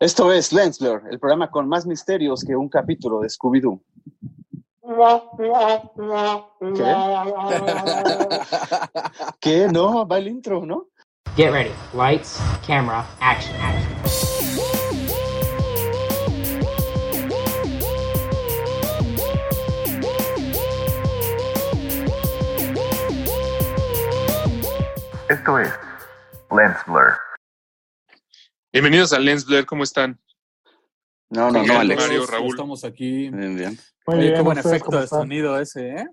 Esto es Lensblur, el programa con más misterios que un capítulo de Scooby-Doo. ¿Qué? ¿Qué? No, va el intro, ¿no? Get ready. Lights, camera, action, action. Esto es Lens Blur. Bienvenidos a Lens Blur, ¿cómo están? No, no, no, Alex. Mario, Raúl. Estamos aquí. Bien, bien. Muy Oye, bien, qué buen ¿ustedes efecto de sonido ese, ¿eh?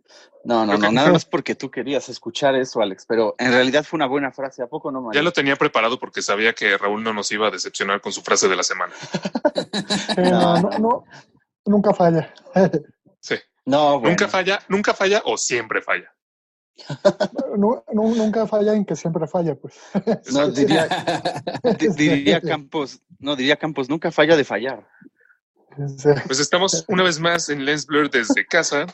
No, no, no, nada más porque tú querías escuchar eso, Alex, pero en realidad fue una buena frase, ¿a poco no, Mario? Ya lo tenía preparado porque sabía que Raúl no nos iba a decepcionar con su frase de la semana. Sí, no, no, no, nunca falla. Sí. No, bueno. Nunca falla, nunca falla o siempre falla. Nu- nunca falla en que siempre falla, pues. No, diría, di- diría Campos, no, diría Campos, nunca falla de fallar. Pues estamos una vez más en Lens Blur desde casa,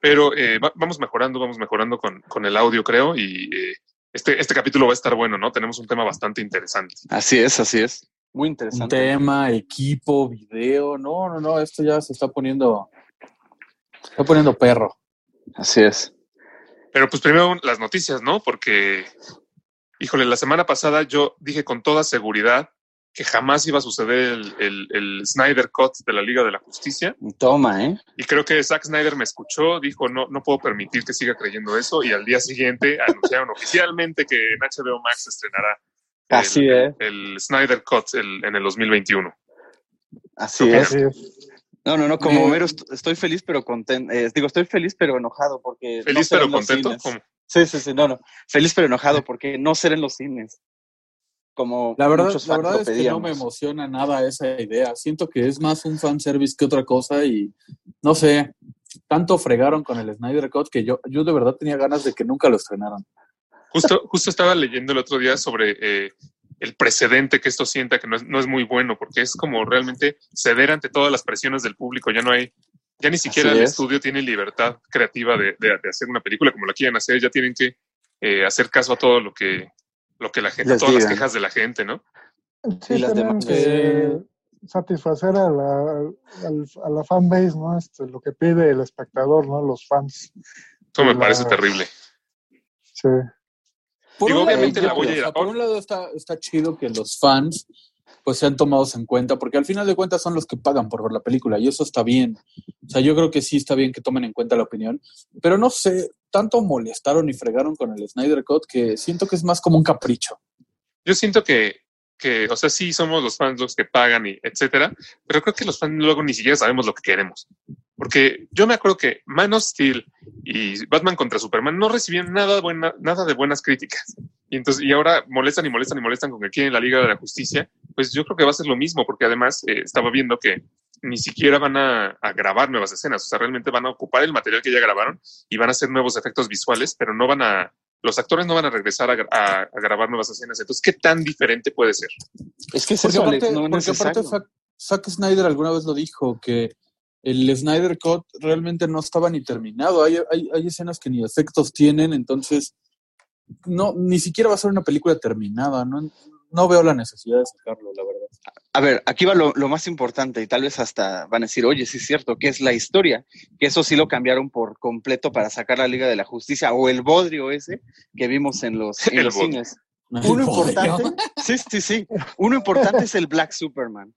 pero eh, va- vamos mejorando, vamos mejorando con, con el audio, creo, y eh, este, este capítulo va a estar bueno, ¿no? Tenemos un tema bastante interesante. Así es, así es. Muy Un interesante. tema, equipo, video. No, no, no, esto ya se está poniendo. Se está poniendo perro. Así es. Pero pues primero las noticias, ¿no? Porque, híjole, la semana pasada yo dije con toda seguridad que jamás iba a suceder el, el, el Snyder Cut de la Liga de la Justicia. Toma, ¿eh? Y creo que Zack Snyder me escuchó, dijo, no, no puedo permitir que siga creyendo eso. Y al día siguiente anunciaron oficialmente que en HBO Max se estrenará Así el, es. el Snyder Cut el- en el 2021. Así ¿Qué es. Así es. No, no, no, como Eh, Homero est- estoy feliz pero contento. digo, estoy feliz pero enojado porque... no Feliz será pero contento. Sí, sí, sí, no, no. Feliz pero enojado porque no ser en los cines. Como La verdad, muchos la verdad lo es que no me emociona nada esa idea. Siento que es más un fanservice que otra cosa y no sé, tanto fregaron con el Snyder Cut que yo, yo de verdad tenía ganas de que nunca lo estrenaran. Justo, justo estaba leyendo el otro día sobre eh, el precedente que esto sienta, que no es, no es muy bueno, porque es como realmente ceder ante todas las presiones del público. Ya no hay, ya ni siquiera Así el es. estudio tiene libertad creativa de, de- de hacer una película como la quieren hacer. Ya tienen que eh, hacer caso a todo lo que, lo que la gente, a Les todas las quejas de la gente, ¿no? Sí, Y las tienen demás- que satisfacer a la, al- a la fanbase, ¿no? Este, lo que pide el espectador, ¿no? Los fans. Eso me La- parece terrible. Sí. Por Digo, un lado, obviamente la voy a o ir sea, a- por un lado está, está chido que los fans pues sean tomados en cuenta, porque al final de cuentas son los que pagan por ver la película y eso está bien. O sea, yo creo que sí está bien que tomen en cuenta la opinión, pero no sé, tanto molestaron y fregaron con el Snyder Cut que siento que es más como un capricho. Yo siento que, que, o sea, sí somos los fans los que pagan y etcétera, pero creo que los fans luego ni siquiera sabemos lo que queremos. Porque yo me acuerdo que Man of Steel y Batman contra Superman no recibían nada, buena, nada de buenas críticas. Y entonces, y ahora molestan y molestan y molestan con que quieren la Liga de la Justicia. Pues yo creo que va a ser lo mismo, porque además eh, estaba viendo que ni siquiera van a, a grabar nuevas escenas. O sea, realmente van a ocupar el material que ya grabaron y van a hacer nuevos efectos visuales, pero no van a, los actores no van a regresar a, a- a grabar nuevas escenas. Entonces, ¿qué tan diferente puede ser? Es que es Porque eso, aparte, no porque aparte Zack Snyder alguna vez lo dijo, que el Snyder Cut realmente no estaba ni terminado. Hay, hay, hay escenas que ni efectos tienen, entonces no, ni siquiera va a ser una película terminada. No, no veo la necesidad de sacarlo, la verdad. A ver, aquí va lo, lo más importante y tal vez hasta van a decir, oye, sí es cierto, que es la historia, que eso sí lo cambiaron por completo para sacar la Liga de la Justicia o el bodrio ese que vimos en los, en los cines. Uno importante, sí, sí, sí, uno importante es el Black Superman.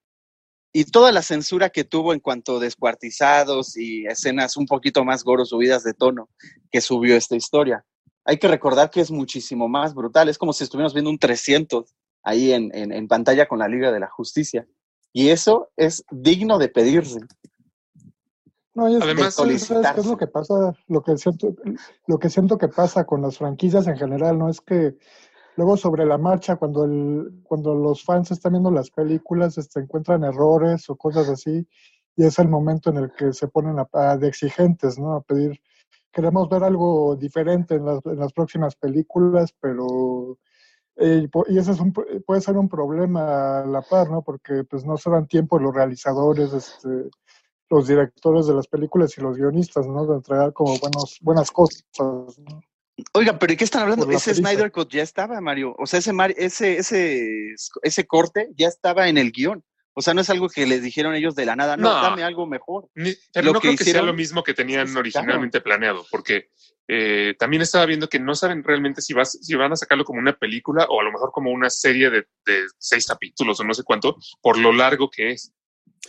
Y toda la censura que tuvo en cuanto a descuartizados y escenas un poquito más goros subidas de tono que subió esta historia. Hay que recordar que es muchísimo más brutal, es como si estuviéramos viendo un 300 ahí en, en, en pantalla con la Liga de la Justicia. Y eso es digno de pedirse. No, Además, ¿sabes qué es lo que pasa? Lo que siento, lo que siento que pasa con las franquicias en general, ¿no? Es que luego sobre la marcha, cuando el, cuando los fans están viendo las películas, este, encuentran errores o cosas así, y es el momento en el que se ponen a, de exigentes, ¿no? A pedir, queremos ver algo diferente en las, en las próximas películas, pero eh, y ese es un, puede ser un problema a la par, ¿no? Porque pues no se dan tiempo los realizadores, este, los directores de las películas y los guionistas, ¿no? De entregar como buenos, buenas cosas, ¿no? Oiga, pero ¿de qué están hablando? Ese. Snyder Cut ya estaba, Mario. O sea, ese, ese, ese, ese corte ya estaba en el guion. O sea, no es algo que les dijeron ellos de la nada, no, No. dame algo mejor. Ni- pero Lo no que creo que sea lo mismo que tenían Sí, originalmente planeado, porque eh, también estaba viendo que no saben realmente si, vas, si van a sacarlo como una película o a lo mejor como una serie de, de seis capítulos o no sé cuánto, por lo largo que es.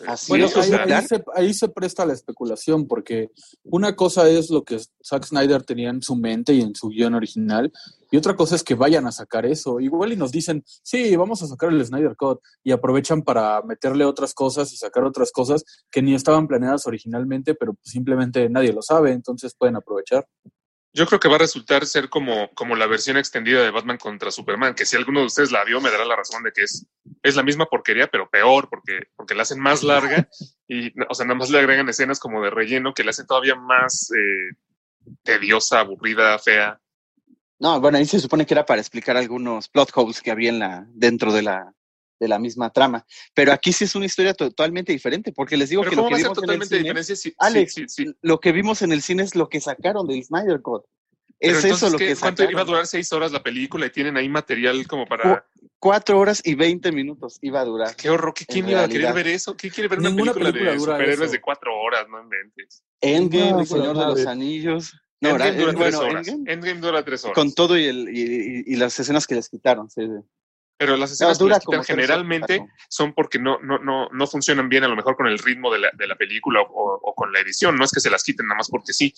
Así Bueno, es, o ahí, sea, ahí se, ahí se presta la especulación, porque una cosa es lo que Zack Snyder tenía en su mente y en su guion original, y otra cosa es que vayan a sacar eso. Igual y nos dicen, sí, vamos a sacar el Snyder Cut, y aprovechan para meterle otras cosas y sacar otras cosas que ni estaban planeadas originalmente, pero simplemente nadie lo sabe, entonces pueden aprovechar. Yo creo que va a resultar ser como, como la versión extendida de Batman contra Superman, que si alguno de ustedes la vio me dará la razón de que es, es la misma porquería, pero peor, porque, porque la hacen más larga y, o sea, nada más le agregan escenas como de relleno que la hacen todavía más eh, tediosa, aburrida, fea. No, bueno, ahí se supone que era para explicar algunos plot holes que había en la, dentro de la, de la misma trama. Pero aquí sí es una historia totalmente diferente, porque les digo que lo ¿cómo que vimos en el cine, si, Alex, si- si- si- lo que vimos en el cine es lo que sacaron del Snyder Cut. pero Es eso lo que ¿Cuánto iba a durar seis horas la película y tienen ahí material como para... Cuatro horas y veinte minutos iba a durar. ¿Qué horror? ¿Qué, ¿Quién iba a querer ver eso? ¿Quién quiere ver una película, película de dura superhéroes eso. de cuatro horas? No inventes. Endgame, No, El Señor de los. Anillos. No, Endgame dura eh, tres bueno, horas. Endgame, Endgame dura tres horas. con todo y, el, y, y- y las escenas que les quitaron. sí, sí. Pero las No, escenas que les quitan generalmente horas. son porque no, no, no, no funcionan bien a lo mejor con el ritmo de la, de la película o, o con la edición. No es que se las quiten nada más porque sí.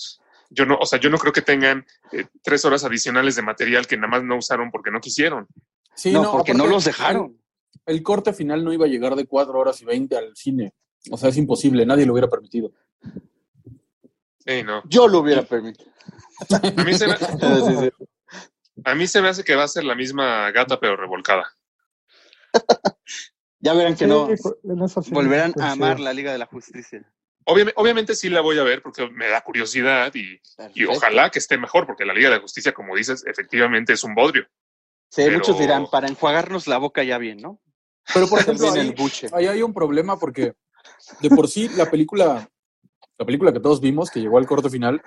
Yo no, o sea, yo no creo que tengan eh, tres horas adicionales de material que nada más no usaron porque no quisieron. Sí, no, porque no los dejaron. El, el corte final no iba a llegar de cuatro horas y veinte al cine. O sea, es imposible, nadie lo hubiera permitido. Sí, no. Yo lo hubiera permitido. A mí, se me, Sí, sí, sí. A mí se me hace que va a ser la misma gata pero revolcada. Ya verán que Sí, no. sí Volverán a coincido. amar la Liga de la Justicia. Obviamente, obviamente sí la voy a ver porque me da curiosidad y, ojalá que esté mejor porque la Liga de la Justicia, como dices, efectivamente es un bodrio. Sí, pero- muchos dirán, para enjuagarnos la boca ya bien, ¿no? Pero por ejemplo, ahí, el buche. ahí hay un problema porque de por sí la película, la película que todos vimos, que llegó al corte final,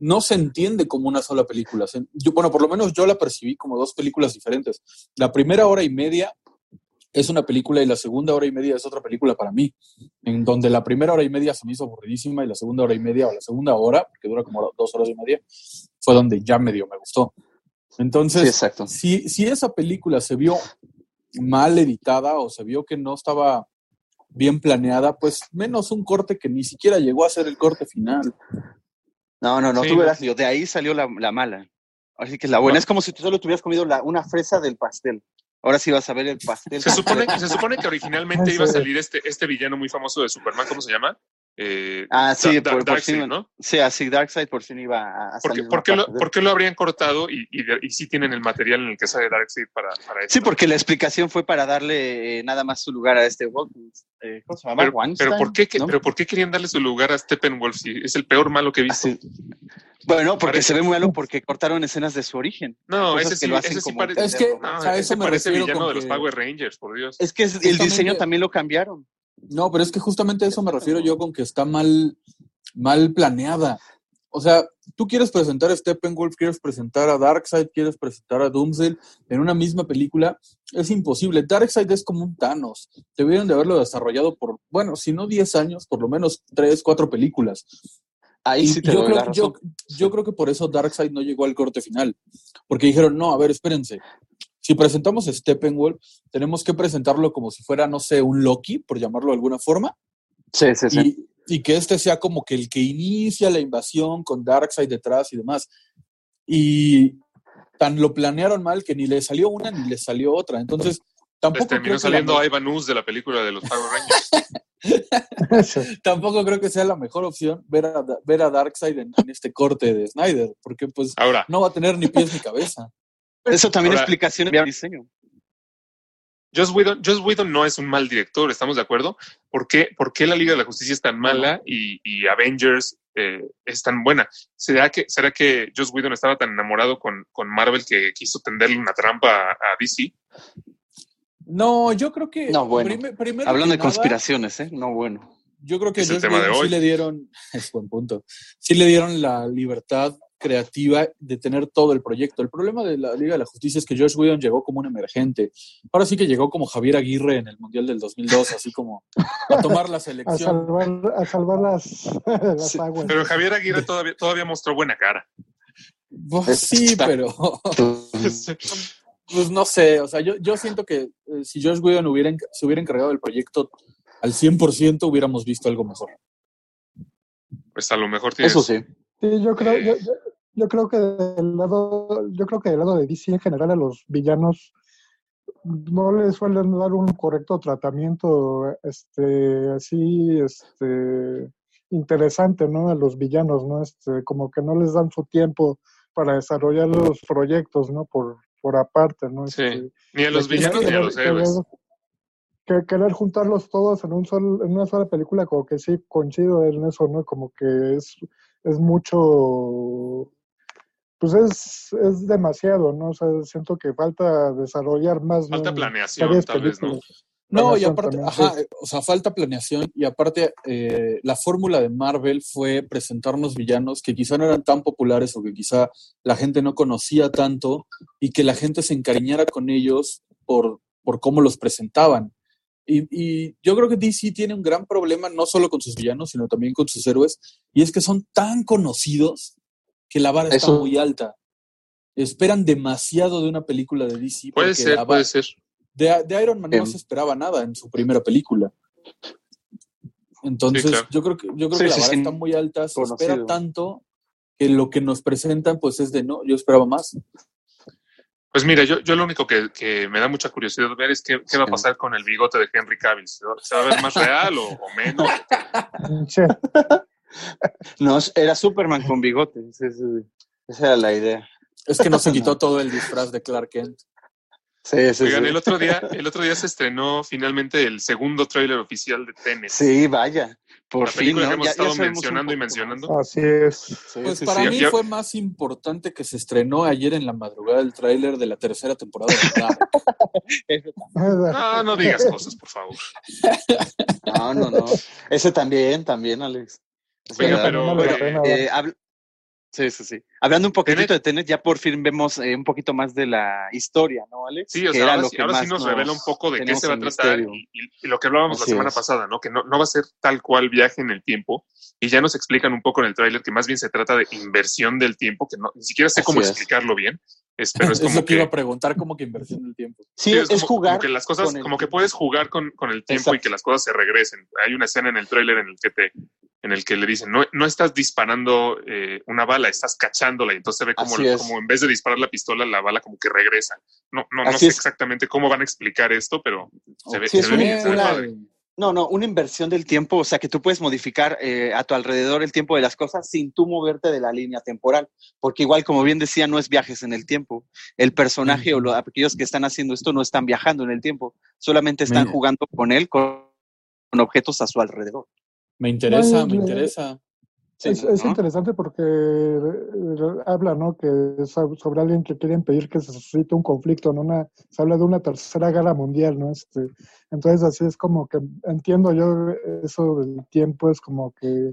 no se entiende como una sola película. Yo, bueno, por lo menos yo la percibí como dos películas diferentes. La primera hora y media es una película y la segunda hora y media es otra película para mí, en donde la primera hora y media se me hizo aburridísima y la segunda hora y media o la segunda hora, que dura como dos horas y media, fue donde ya medio me gustó. Entonces, Sí, exacto. si, si esa película se vio mal editada o se vio que no estaba bien planeada, pues menos un corte que ni siquiera llegó a ser el corte final. No, no, no, Sí, Leo, de ahí salió la, la mala. Así que la buena es como si tú solo tuvieras comido la, una fresa del pastel. Ahora sí vas a ver el pastel. Se supone, se supone que originalmente iba a salir este, este villano muy famoso de Superman, ¿cómo se llama? Eh, Ah, sí, Da- Da- por, por Darkseid, fin, ¿no? Sí, así Darkseid por fin iba a, a ¿Por qué, por lo, por qué habrían cortado y, y, de- y sí tienen el material en el que sale Darkseid para, para eso? Sí, porque la explicación fue para darle eh, nada más su lugar a este Walken. Eh, ¿Cómo se llama? pero, pero, ¿por qué, que- ¿no? pero ¿por qué querían darle su lugar a Steppenwolf si es el peor malo que he visto? Así. Bueno, porque Parece- se ve muy malo porque cortaron escenas de su origen. No, ese que sí, lo hacen ese sí como parece. Es que- no, o sea, ese eso me parece villano de los que- Power Rangers, por Dios. Es que es- el diseño también lo cambiaron. No, pero es que justamente a eso me refiero yo con que está mal, mal planeada. O sea, tú quieres presentar a Steppenwolf, quieres presentar a Darkseid, quieres presentar a Doomsday en una misma película, es imposible. Darkseid es como un Thanos. Debieron de haberlo desarrollado por, bueno, si no 10 años, por lo menos 3, 4 películas. Ahí Y sí te yo, doy la creo, razón. yo, yo creo que por eso Darkseid no llegó al corte final. Porque dijeron, no, a ver, espérense. Si presentamos a Steppenwolf, tenemos que presentarlo como si fuera, no sé, un Loki, por llamarlo de alguna forma. Sí, sí, sí. Y, y que este sea como que el que inicia la invasión con Darkseid detrás y demás. Y tan lo planearon mal que ni le salió una ni le salió otra. Entonces, Les tampoco terminó creo, que saliendo la, Ivan Ooze de la película de los Power Rangers. Tampoco creo que sea la mejor opción ver a, ver a Darkseid en, en este corte de Snyder, porque pues Ahora, no va a tener ni pies ni cabeza. Eso también Ahora- explicación de diseño. Joss Whedon, Joss Whedon no es un mal director, ¿estamos de acuerdo? ¿Por qué, por qué la Liga de la Justicia es tan mala y, y Avengers eh, es tan buena? ¿Será que, ¿Será que Joss Whedon estaba tan enamorado con, con Marvel que quiso tenderle una trampa a, a DC? No, yo creo que No, bueno. primero Hablando que de nada, conspiraciones, ¿eh? No, bueno. Yo creo que Es el Joss tema de Whedon hoy. sí le dieron, es buen punto, sí le dieron la libertad creativa de tener todo el proyecto. El problema de la Liga de la Justicia es que Josh Whedon llegó como un emergente. Ahora sí que llegó como Javier Aguirre en el Mundial del 2002, así como a tomar la A selección. salvar, a salvar las, las Sí, aguas. Pero Javier Aguirre todavía, todavía mostró buena cara. Pues sí, pero pues no sé, o sea, yo, yo siento que eh, si Josh Whedon hubiera, se hubiera encargado del proyecto al 100%, hubiéramos visto algo mejor. Pues a lo mejor tienes. Eso sí. Sí, yo creo, yo, yo- yo creo que del lado, yo creo que del lado de DC en general a los villanos no les suelen dar un correcto tratamiento, este, así, este, interesante, ¿no? A los villanos, ¿no? Este, como que no les dan su tiempo para desarrollar los proyectos, ¿no? Por, por aparte, ¿no? Sí. Este, Ni a los villanos ni a los héroes. querer- que querer juntarlos todos en un sol, en una sola película, como que sí coincido en eso, ¿no? Como que es, es mucho, pues es, es demasiado, ¿no? O sea, siento que falta desarrollar más. ¿no? Falta en planeación, tal vez, ¿no? No, y aparte, ajá, o sea, falta planeación y aparte eh, la fórmula de Marvel fue presentarnos villanos que quizá no eran tan populares o que quizá la gente no conocía tanto y que la gente se encariñara con ellos por, por cómo los presentaban. Y, y yo creo que DC tiene un gran problema no solo con sus villanos, sino también con sus héroes, y es que son tan conocidos que la vara está muy alta. Esperan demasiado de una película de DC. Puede porque ser, puede ser. de, de Iron Man no Em. se esperaba nada en su primera película. Entonces, Sí, claro. yo creo que, yo creo Sí, que la vara sí. está muy alta, se Conocido. espera tanto que lo que nos presentan, pues es de no, yo esperaba más. Pues mira, yo, yo lo único que, que me da mucha curiosidad ver es qué, qué va a pasar con el bigote de Henry Cavill. ¿Se va, a ver más real o, o menos? No, era Superman con bigote. Esa, esa era la idea. Es que no se quitó todo el disfraz de Clark Kent. Sí, sí, Oigan, sí. el otro día, el otro día se estrenó finalmente el segundo tráiler oficial de Tenet. Sí, vaya. Por la fin, ¿no? que hemos Ya- estado mencionando y mencionando. Así es. Sí, Pues sí, para sí. mí Ya- fue más importante que se estrenó ayer en la madrugada el tráiler de la tercera temporada de Dark. No, no digas cosas, por favor. No, no, no. Ese también, también, Alex. Es verdad. pero- vale Eh, Sí, sí, sí. Hablando un poquitito Tenet. de Tenet, ya por fin vemos eh, un poquito más de la historia, ¿no, Alex? Sí, o sea, ahora, sí, ahora nos revela un poco de qué se va a tratar y, y- y lo que hablábamos Así la semana es. pasada, ¿no? Que no, no va a ser tal cual viaje en el tiempo y ya nos explican un poco en el tráiler que más bien se trata de inversión del tiempo, que no, ni siquiera sé Así cómo es. explicarlo bien, es, pero es Es como lo que iba que, a preguntar, como que inversión del tiempo. Sí, sí, es, como, como jugar. que las cosas, como que puedes jugar con, con el tiempo y Exacto. que las cosas se regresen. Hay una escena en el tráiler en el que te en el que le dicen, no, no estás disparando eh, una bala, estás cachándola. Y entonces se ve como, es. como en vez de disparar la pistola, la bala como que regresa. No, no, no sé es. exactamente cómo van a explicar esto, pero se ve, Sí, es se ve una- bien, se ve una- padre. No, no, una inversión del tiempo, o sea que tú puedes modificar eh, a tu alrededor el tiempo de las cosas sin tú moverte de la línea temporal, porque igual, como bien decía, no es viajes en el tiempo. El personaje o lo- aquellos que están haciendo esto no están viajando en el tiempo, solamente están jugando con él, con, con objetos a su alrededor. Me interesa, me interesa. Sí, es, es interesante porque eh, habla, ¿no? Que sobre alguien que quiere impedir que se suscite un conflicto, ¿no? Una, se habla de una tercera guerra mundial, ¿no? Este, entonces así es como que entiendo yo eso del tiempo, es como que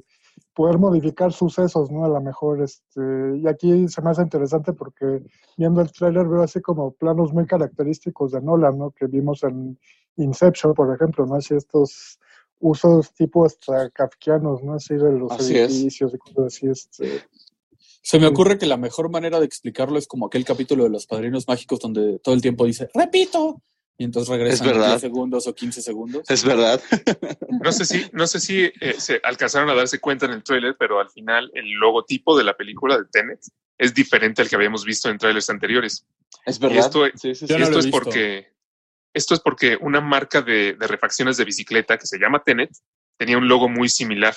poder modificar sucesos, ¿no? A lo mejor, este, y aquí se me hace interesante porque viendo el tráiler veo así como planos muy característicos de Nolan, ¿no? Que vimos en Inception, por ejemplo, ¿no? Así estos usos tipo hasta kafkianos, ¿no? Así de los Así es. edificios y cosas así, este. Se me ocurre que la mejor manera de explicarlo es como aquel capítulo de los padrinos mágicos donde todo el tiempo dice, repito, y entonces regresan Es verdad. 10 segundos o 15 segundos. Es verdad. No sé si, no sé si eh, se alcanzaron a darse cuenta en el tráiler, pero al final el logotipo de la película de Tenet es diferente al que habíamos visto en trailers anteriores. Es Y verdad. esto, Sí, sí, Yo sí. no esto lo he es visto. porque esto es porque una marca de, de refacciones de bicicleta que se llama Tenet tenía un logo muy similar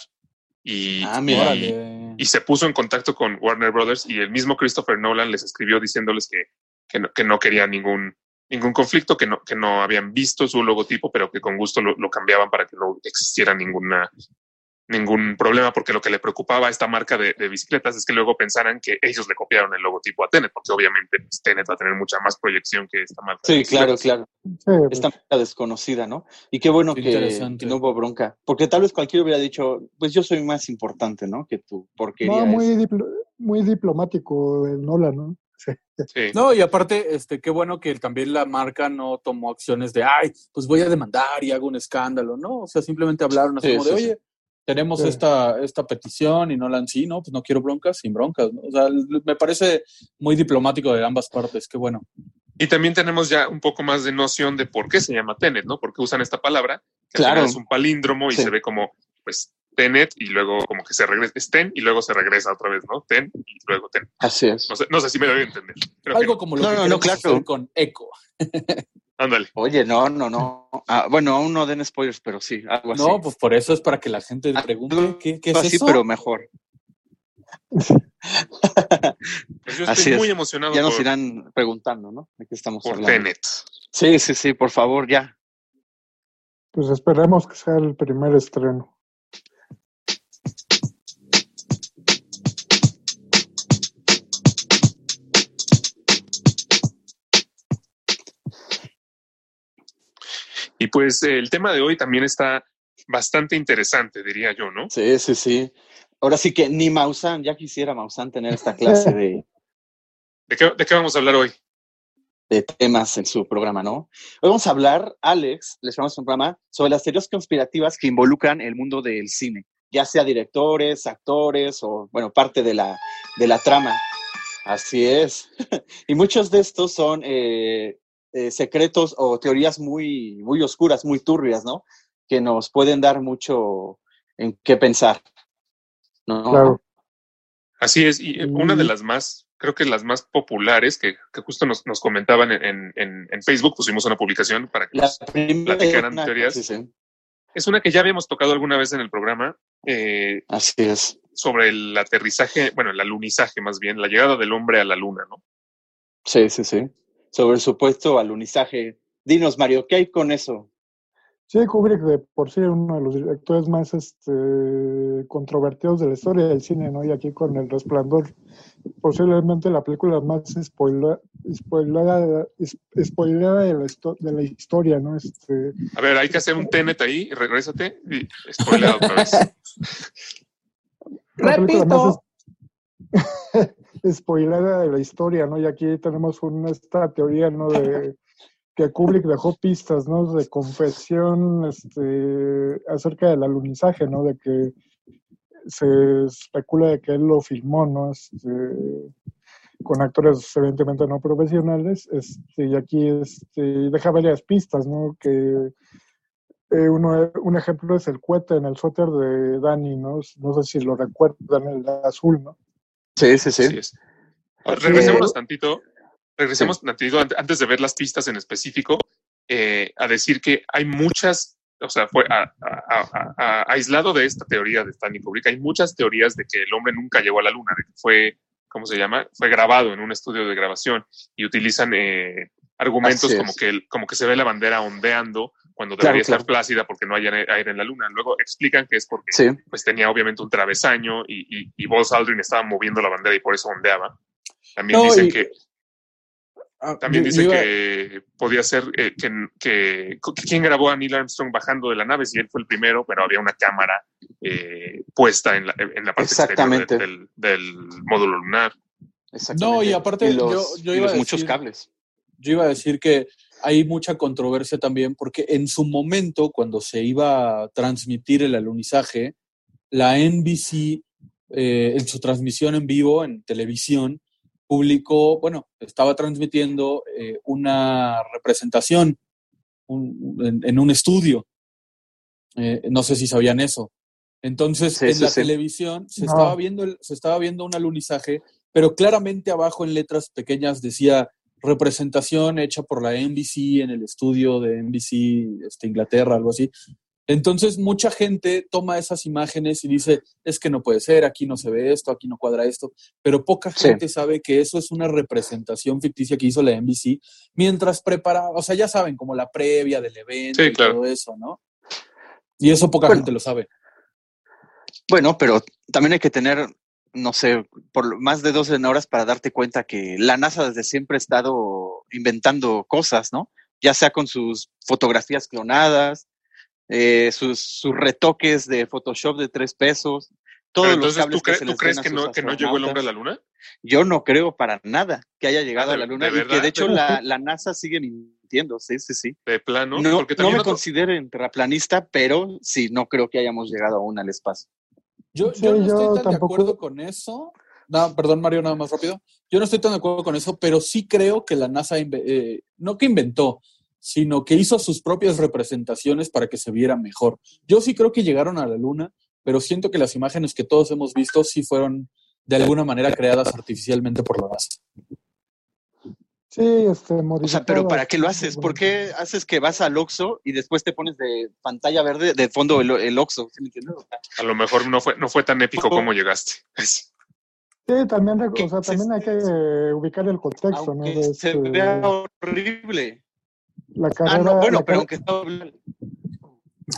y, Ah, y- se puso en contacto con Warner Brothers y el mismo Christopher Nolan les escribió diciéndoles que, que, no, que no quería ningún, ningún conflicto, que no, que no habían visto su logotipo, pero que con gusto lo, lo cambiaban para que no existiera ninguna, ningún problema porque lo que le preocupaba a esta marca de, de bicicletas es que luego pensaran que ellos le copiaron el logotipo a Tenet, porque obviamente pues, Tenet va a tener mucha más proyección que esta marca. Sí, claro, claro. Sí, pues, Esta marca desconocida, ¿no? Y qué bueno Qué que, no hubo bronca. Porque tal vez cualquiera hubiera dicho, pues yo soy más importante, ¿no? Que tú, porquería no, muy, muy diplomático el Nolan, ¿no? Sí. Sí. No, y aparte, este, qué bueno que también la marca no tomó acciones de, ay, pues voy a demandar y hago un escándalo, ¿no? O sea, simplemente hablaron así Sí, como de, oye, tenemos Sí. esta, esta petición y no la sí, no, pues no quiero broncas, sin broncas, ¿no? O sea, me parece muy diplomático de ambas partes, qué bueno. Y también tenemos ya un poco más de noción de por qué se llama Tenet, ¿no? Porque usan esta palabra, que al Claro. final es un palíndromo y Sí. se ve como, pues, Tenet y luego como que se regresa, es Ten y luego se regresa otra vez, ¿no? Ten y luego Ten. Así es. No sé, no sé si me doy a entender. Que Algo como lo No, que no, no, claro. con Echo. Ándale. Oye, no, no, no. Ah, bueno, aún no den spoilers, pero sí, algo así. No, pues por eso es para que la gente Ah, pregunte, algo ¿qué, qué es así, eso? pero mejor. Pues yo Así estoy es. muy emocionado Ya nos irán preguntando, ¿no? ¿De qué estamos por hablando? Tenet. Sí, sí, sí, por favor, ya. Pues esperemos que sea el primer estreno. Y pues eh, el tema de hoy también está bastante interesante, diría yo, ¿no? Sí, sí, sí. Ahora sí que ni Maussan, ya quisiera Maussan tener esta clase de, ¿De qué, de qué vamos a hablar hoy? de temas en su programa, ¿no? Hoy vamos a hablar, Alex, les vamos a un programa sobre las teorías conspirativas que involucran el mundo del cine, ya sea directores, actores o, bueno, parte de la, de la trama. Así es. y muchos de estos son eh, eh, secretos o teorías muy, muy oscuras, muy turbias, ¿no? Que nos pueden dar mucho en qué pensar. ¿no? Claro. Así es, y eh, una de Mm. las más, creo que las más populares que, que justo nos, nos comentaban en, en, en Facebook, pusimos una publicación para que La nos primera platicaran una- teorías. sí, sí. Es una que ya habíamos tocado alguna vez en el programa eh, Así es. sobre el aterrizaje, bueno, el alunizaje más bien, la llegada del hombre a la luna, ¿no? Sí, sí, sí. Sobre el supuesto alunizaje. Dinos, Mario, ¿qué hay con eso? Sí, Kubrick de por sí uno de los directores más este, controvertidos de la historia del cine, ¿no? Y aquí con El Resplandor, posiblemente la película más spoilada, de la, histo- de la historia, ¿no? Este, A ver, hay que hacer un tenet ahí, regrésate y spoiler otra vez. Repito. Spoileada de la historia, ¿no? Y aquí tenemos una, esta teoría, ¿no? De que Kubrick dejó pistas, ¿no? De confesión este, acerca del alunizaje, ¿no? De que se especula de que él lo filmó, ¿no? Este, con actores evidentemente no profesionales, este, y aquí este, deja varias pistas, ¿no? Que eh, uno, un ejemplo es el cohete en el suéter de Danny, ¿no? No sé si lo recuerdan, el azul, ¿no? Sí, sí, sí. Así es. Ahora, regresémonos tantito, regresemos tantito an- antes de ver las pistas en específico, eh, a decir que hay muchas, o sea, fue a- a- a- a- aislado de esta teoría de Stanley Kubrick, hay muchas teorías de que el hombre nunca llegó a la luna, de que fue, ¿cómo se llama? Fue grabado en un estudio de grabación y utilizan eh, argumentos como que, como que se ve la bandera ondeando cuando Claro, debería estar claro. plácida porque no hay aire en la luna. Luego explican que es porque Sí, pues tenía obviamente un travesaño y, y, y Buzz Aldrin estaba moviendo la bandera y por eso ondeaba. También No, dicen y- que Ah, también yo iba- que podía ser eh, que, que, que quién grabó a Neil Armstrong bajando de la nave si él fue el primero, pero había una cámara eh, puesta en la, en la parte exterior Exactamente. del, del, del módulo lunar. exactamente. No, y aparte los, yo- yo y iba los a muchos decir- cables. yo iba a decir que hay mucha controversia también porque en su momento, cuando se iba a transmitir el alunizaje, la NBC, eh, en su transmisión en vivo, en televisión, publicó, bueno, estaba transmitiendo eh, una representación un- en, en un estudio. Eh, no sé si sabían eso. Entonces, Sí, en sí, la sí. televisión se, No. estaba viendo el- se estaba viendo un alunizaje, pero claramente abajo en letras pequeñas decía representación hecha por la NBC en el estudio de NBC este, Inglaterra, algo así. Entonces, mucha gente toma esas imágenes y dice, es que no puede ser, aquí no se ve esto, aquí no cuadra esto, pero poca Sí. gente sabe que eso es una representación ficticia que hizo la NBC mientras preparaba, o sea, ya saben, como la previa del evento Sí, y claro. todo eso, ¿no? Y eso poca Bueno. gente lo sabe. Bueno, pero también hay que tener, no sé, por más de 12 horas para darte cuenta que la NASA desde siempre ha estado inventando cosas, ¿no? Ya sea con sus fotografías clonadas, eh, sus, sus retoques de Photoshop de tres pesos, todos Pero los cables ¿tú, cre- se tú les crees que no, que no llegó el hombre a la luna? Yo no creo para nada que haya llegado Ah, a la ¿de- luna y que de hecho la, la NASA sigue mintiendo, sí, sí, sí. De plano. No, porque no también me otro- considero terraplanista, pero sí, no creo que hayamos llegado aún al espacio. Yo, Sí, yo no yo estoy tan tampoco- de acuerdo con eso. No, perdón, Mario, nada más rápido. Yo no estoy tan de acuerdo con eso, pero sí creo que la NASA, eh, no que inventó, sino que hizo sus propias representaciones para que se viera mejor. Yo sí creo que llegaron a la Luna, pero siento que las imágenes que todos hemos visto sí fueron de alguna manera creadas artificialmente por la NASA. Sí, este, O sea, pero. ¿para qué lo haces? ¿Por qué haces que vas al Oxxo y después te pones de pantalla verde de fondo el, el Oxxo? ¿Sí me entiendes? O sea, A lo mejor no fue, no fue tan épico como llegaste. Sí, también, Que o sea, se- también hay que eh, ubicar el contexto, ¿no? se este, vea horrible. la Ah, carrera, no, bueno, la, pero car- aunque está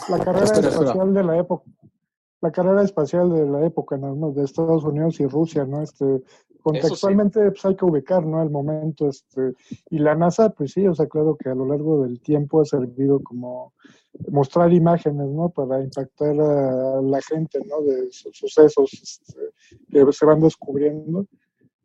la carrera Espera, espera. espacial de la época, la carrera espacial de la época, ¿no? De Estados Unidos y Rusia, ¿no? Este, contextualmente, pues hay que ubicar, ¿no? El momento, este, y la NASA, pues sí, o sea, claro que a lo largo del tiempo ha servido como mostrar imágenes, ¿no? Para impactar a la gente, ¿no? De su- sucesos este, que se van descubriendo.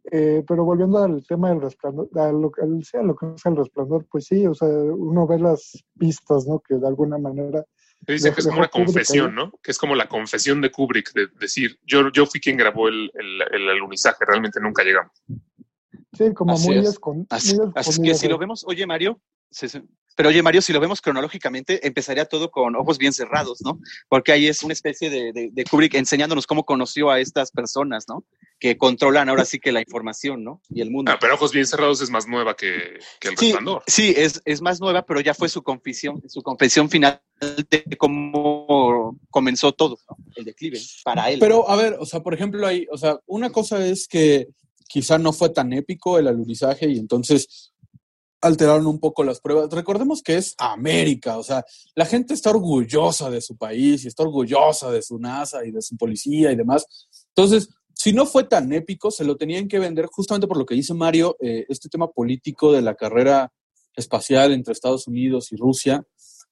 Eh, pero volviendo al tema del resplandor, a lo, a lo que es el resplandor, pues sí, o sea, uno ve las pistas, ¿no? Que de alguna manera que Dicen que es como una Kubrick confesión. ¿no? Que es como la confesión de Kubrick, de decir, yo, yo fui quien grabó el, el, el alunizaje, realmente nunca llegamos. Sí, como Así muy, es. escon- Así, muy así es que si lo vemos, oye Mario, sí, sí. pero oye Mario, si lo vemos cronológicamente, empezaría todo con ojos bien cerrados, ¿no? Porque ahí es una especie de, de, de Kubrick enseñándonos cómo conoció a estas personas, ¿no? Que controlan ahora sí que la información, ¿no? Y el mundo. Ah, pero Ojos Bien Cerrados es más nueva que, que El Sí, Resplandor. sí, es, es más nueva, pero ya fue su confesión, su confesión final de cómo comenzó todo, ¿no? el declive para él. Pero, a ver, o sea, por ejemplo, ahí, o sea, una cosa es que quizá no fue tan épico el alunizaje y entonces alteraron un poco las pruebas. Recordemos que es América, o sea, la gente está orgullosa de su país y está orgullosa de su NASA y de su policía y demás. Entonces, si no fue tan épico, se lo tenían que vender justamente por lo que dice Mario, eh, este tema político de la carrera espacial entre Estados Unidos y Rusia.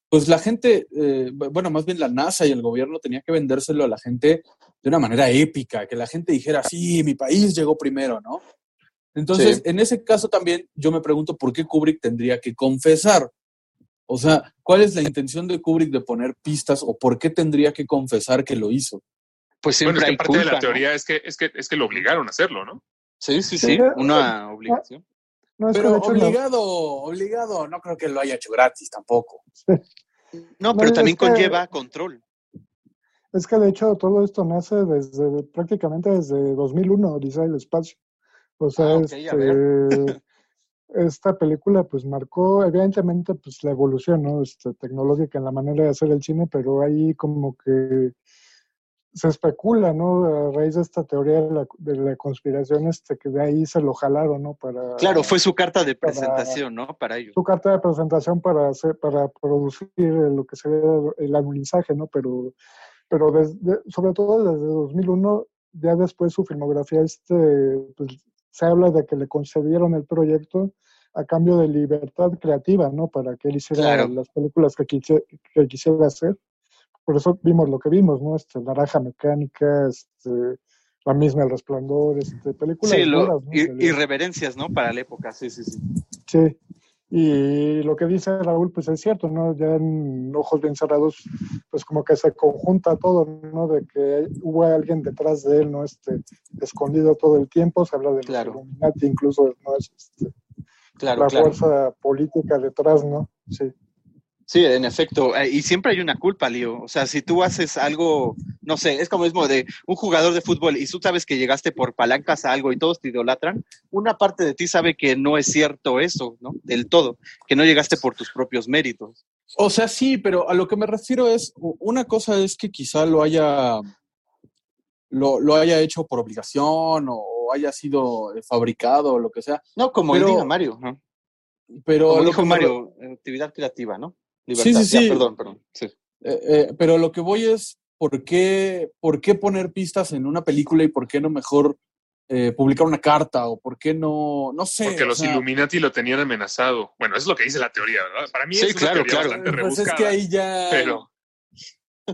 Pues la gente, eh, bueno, más bien la NASA y el gobierno tenía que vendérselo a la gente de una manera épica, que la gente dijera, sí, mi país llegó primero, ¿no? Entonces, Sí. en ese caso también yo me pregunto por qué Kubrick tendría que confesar. O sea, ¿cuál es la intención de Kubrick de poner pistas o por qué tendría que confesar que lo hizo? Pues Bueno, siempre es que hay parte de la ¿no? teoría es, que, es, que, es que lo obligaron a hacerlo, ¿no? Sí, sí, Sí, sí, una obligación. No, es que Pero obligado, obligado, no creo que lo haya hecho gratis tampoco. No, No, pero es también que- conlleva control. Es que de hecho todo esto nace desde prácticamente desde 2001, Odisea del Espacio. O sea, Ah, este, esta película pues marcó evidentemente pues la evolución ¿no? este, tecnológica en la manera de hacer el cine, pero ahí como que se especula, ¿no? A raíz de esta teoría de la, de la conspiración, este, que de ahí se lo jalaron, ¿no? Para, Claro, fue su carta de para- presentación, ¿no? Para ellos. su carta de presentación para hacer, para producir lo que sería el alunizaje, ¿no? Pero, pero desde, sobre todo desde 2001, ya después su filmografía, este, pues, se habla de que le concedieron el proyecto a cambio de libertad creativa, ¿no? Para que él hiciera Claro. las películas que, quise- que quisiera hacer. Por eso vimos lo que vimos, ¿no? Este, Naranja Mecánica, este, la misma El Resplandor, este, películas Sí, lo- realidad. irreverencias, ¿no? Para la época, sí, sí, sí. Sí, y lo que dice Raúl, pues es cierto, ¿no? Ya en ojos bien cerrados, pues como que se conjunta todo, ¿no? De que hubo alguien detrás de él, ¿no? Este, escondido todo el tiempo, se habla de los. Illuminati, incluso, ¿no? Es, este, Claro, la claro. fuerza política detrás, ¿no? Sí. Sí, en efecto. Eh, Y siempre hay una culpa, Lío. O sea, si tú haces algo, no sé, es como mismo de un jugador de fútbol y tú sabes que llegaste por palancas a algo y todos te idolatran, una parte de ti sabe que no es cierto eso, ¿no? Del todo, que no llegaste por tus propios méritos. O sea, sí, pero a lo que me refiero es, una cosa es que quizá lo haya, lo, lo haya hecho por obligación o haya sido eh, fabricado o lo que sea, No, como Pero- dijo Mario. ¿no? pero Como lo dijo Mario, actividad creativa, ¿no? Sí, sí, Ya, sí. perdón, perdón. Sí. Eh, eh, pero lo que voy es, ¿por qué, ¿por qué poner pistas en una película y por qué no mejor eh, publicar una carta o por qué no, no sé. Porque los sea, Illuminati lo tenían amenazado. Bueno, eso es lo que dice la teoría, ¿verdad? Para mí Sí, es una claro, teoría claro. bastante Pues es que ahí ya. pero,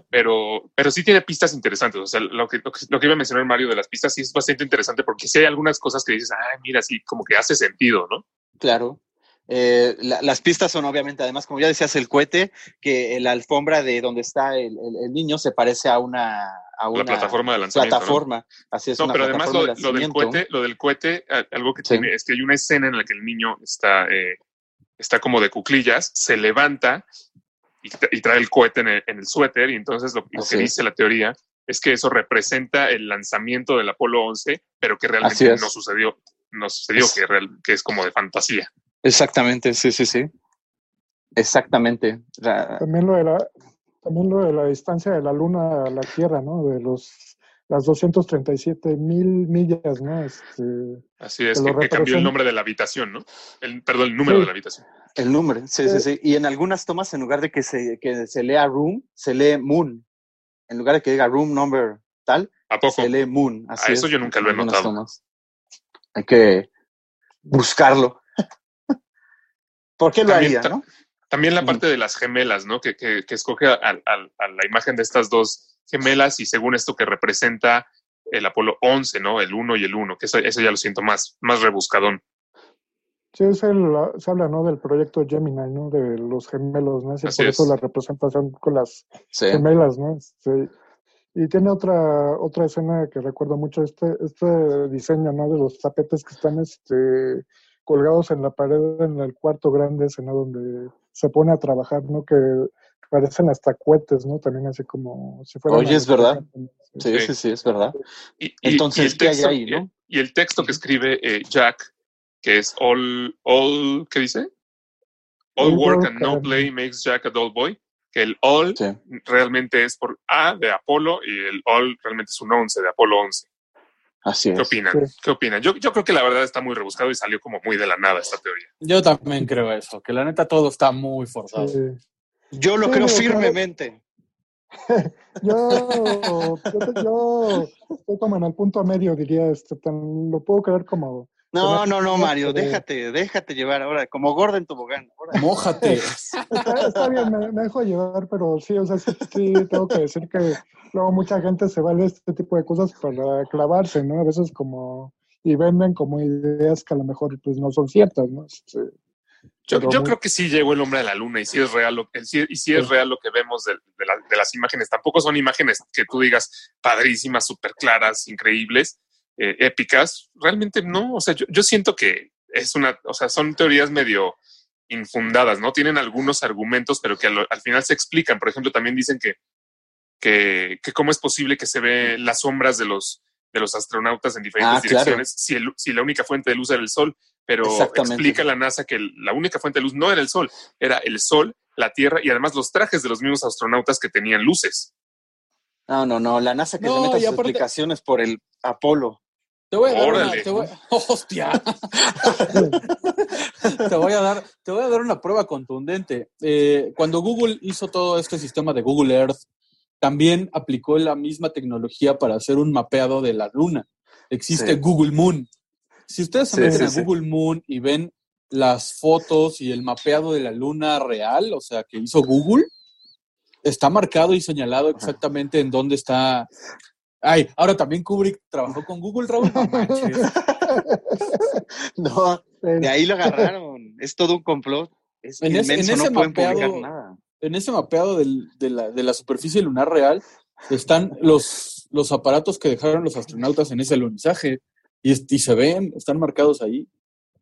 pero, pero sí tiene pistas interesantes. O sea, lo que, lo que, lo que iba a mencionar Mario de las pistas sí es bastante interesante porque sí hay algunas cosas que dices, ah, mira, sí, como que hace sentido, ¿no? Claro. Eh, la- las pistas son obviamente, además, como ya decías, el cohete, que la alfombra de donde está el, el- el niño se parece a una, a La una plataforma de lanzamiento. ¿no? plataforma. Así es. No, una pero además lo, de- del cohete, lo del cohete, algo que Sí. tiene es que hay una escena en la que el niño está, eh, está como de cuclillas, se levanta y, tra- y trae el cohete en el, en el suéter y entonces lo, lo que dice la teoría es que eso representa el lanzamiento del Apolo 11, pero que realmente no sucedió, no sucedió, Es- que, real- que es como de fantasía. Exactamente, sí, sí, sí. Exactamente. La- También lo de la, también lo de la distancia de la Luna a la Tierra, ¿no? De los las 237 mil millas, ¿no? Este, Así es, Que que, lo que cambió el nombre de la habitación, ¿no? El, perdón, el número Sí. de la habitación. el número, sí, sí, sí. Y en algunas tomas, en lugar de que se, que se lea room, se lee moon. En lugar de que diga room number tal, ¿A poco? se lee moon. Así Ah, eso es, yo nunca lo he notado. tomas. Hay que buscarlo. ¿Por qué lo También haría, ta- no? También la Ujú. parte de las gemelas, ¿no? Que, que, que escoge a, a- a la imagen de estas dos gemelas y según esto que representa el Apolo 11, ¿no? El 1 y el 1, que eso, eso ya lo siento más, más rebuscadón. sí, es el, se habla, ¿no? Del proyecto Gemini, ¿no? De los gemelos, ¿no? Así por eso es. la representación con las Sí. gemelas, ¿no? Este, y tiene otra otra escena que recuerdo mucho, este, este diseño, ¿no? De los tapetes que están este, colgados en la pared en el cuarto grande, ese, ¿no? Donde se pone a trabajar, ¿no? Que parecen hasta cohetes, ¿no? También así como si fueran... Oye, es verdad. Sí, Sí. sí, sí, es verdad. Y, Entonces, y el ¿qué hay texto, ahí, no? y el texto que escribe eh, Jack, que es all, all, ¿qué dice? All All work and no play makes Jack a dull boy. Que el all Sí. realmente es por A de Apolo y el all realmente es un 11 de Apolo 11. Así es. ¿Qué opinan? Sí. ¿Qué opinan? Yo, yo creo que la verdad está muy rebuscado y salió como muy de la nada esta teoría. Yo también creo eso, que la neta todo está muy forzado. Sí. Yo lo Sí, creo firmemente. Yo, yo, yo estoy como en el punto medio, diría, este, lo puedo creer como... No, no, no, Mario, pero- déjate, déjate llevar ahora, como gordo en tobogán. ahora. Mójate. Está, está bien, me, me dejo llevar, pero sí, o sea, sí, sí, tengo que decir que luego mucha gente se vale este tipo de cosas para clavarse, ¿no? A veces como... Y venden como ideas que a lo mejor pues no son ciertas, ¿no? Este, Yo, Pero yo muy- creo que sí llegó el hombre a la luna y sí es real lo, sí- y sí es real lo que vemos de, de la- de las imágenes. Tampoco son imágenes que tú digas padrísimas, súper claras, increíbles, eh, épicas. Realmente no. O sea, yo, yo siento que es una, o sea, son teorías medio infundadas, ¿no? Tienen algunos argumentos, pero que al, al final se explican. Por ejemplo, también dicen que, que, que cómo es posible que se ve las sombras de los, de los astronautas en diferentes Ah, claro. direcciones si, el- si la única fuente de luz era el sol pero explica la NASA que el- la única fuente de luz no era el Sol, era el Sol, la Tierra y además los trajes de los mismos astronautas que tenían luces. No, no, no, la NASA que No, se meta sus aparte- explicaciones por el Apolo. Te voy a dar una, te voy- ¡Hostia! te, voy a dar, te voy a dar una prueba contundente. Eh, cuando Google hizo todo este sistema de Google Earth, también aplicó la misma tecnología para hacer un mapeado de la luna. Existe Sí. Google Moon. Si ustedes se Sí, meten sí, a sí. Google Moon y ven las fotos y el mapeado de la luna real, o sea, que hizo Google, está marcado y señalado exactamente en dónde está. Ay, ahora también Kubrick trabajó con Google, Raúl. No manches. No, de ahí lo agarraron. es todo un complot. Es En ese- en inmenso, ese no pueden mapeado- publicar nada. en ese mapeado del- de, la, de la superficie lunar real están los, los aparatos que dejaron los astronautas en ese alunizaje y, y se ven, están marcados ahí.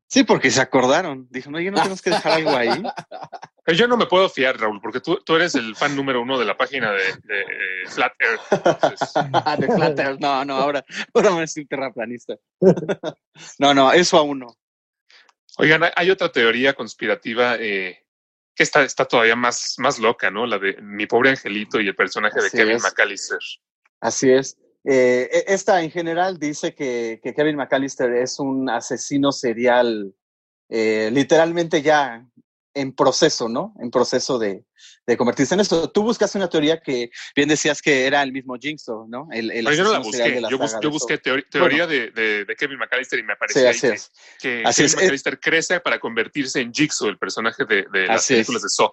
Sí, porque se acordaron. Dijeron, oye, no tenemos que dejar algo ahí. Pero yo no me puedo fiar, Raúl, porque tú, tú eres el fan número uno de la página de, de, eh, Flat Earth. Entonces, Ah, de Flat Earth. No, no, ahora, ahora me a decir terraplanista. No, no, eso aún no. oigan, hay- otra teoría conspirativa eh, que está, está todavía más, más loca, ¿no? La de mi pobre angelito y el personaje de Kevin es. McAllister. Así es. Eh, e- esta en general dice que, que Kevin McAllister es un asesino serial, eh, literalmente ya en proceso, ¿no? En proceso de, de convertirse en esto. Tú buscaste una teoría que bien decías que era el mismo Jigsaw, ¿no? El, el yo no la busqué. la Yo, bus- yo busqué teoría de, de- de Kevin McAllister y me Sí, aparecía ahí así que, es. que Así Kevin es. McAllister crece para convertirse en Jigsaw, el personaje de, las Así es. películas de Saw.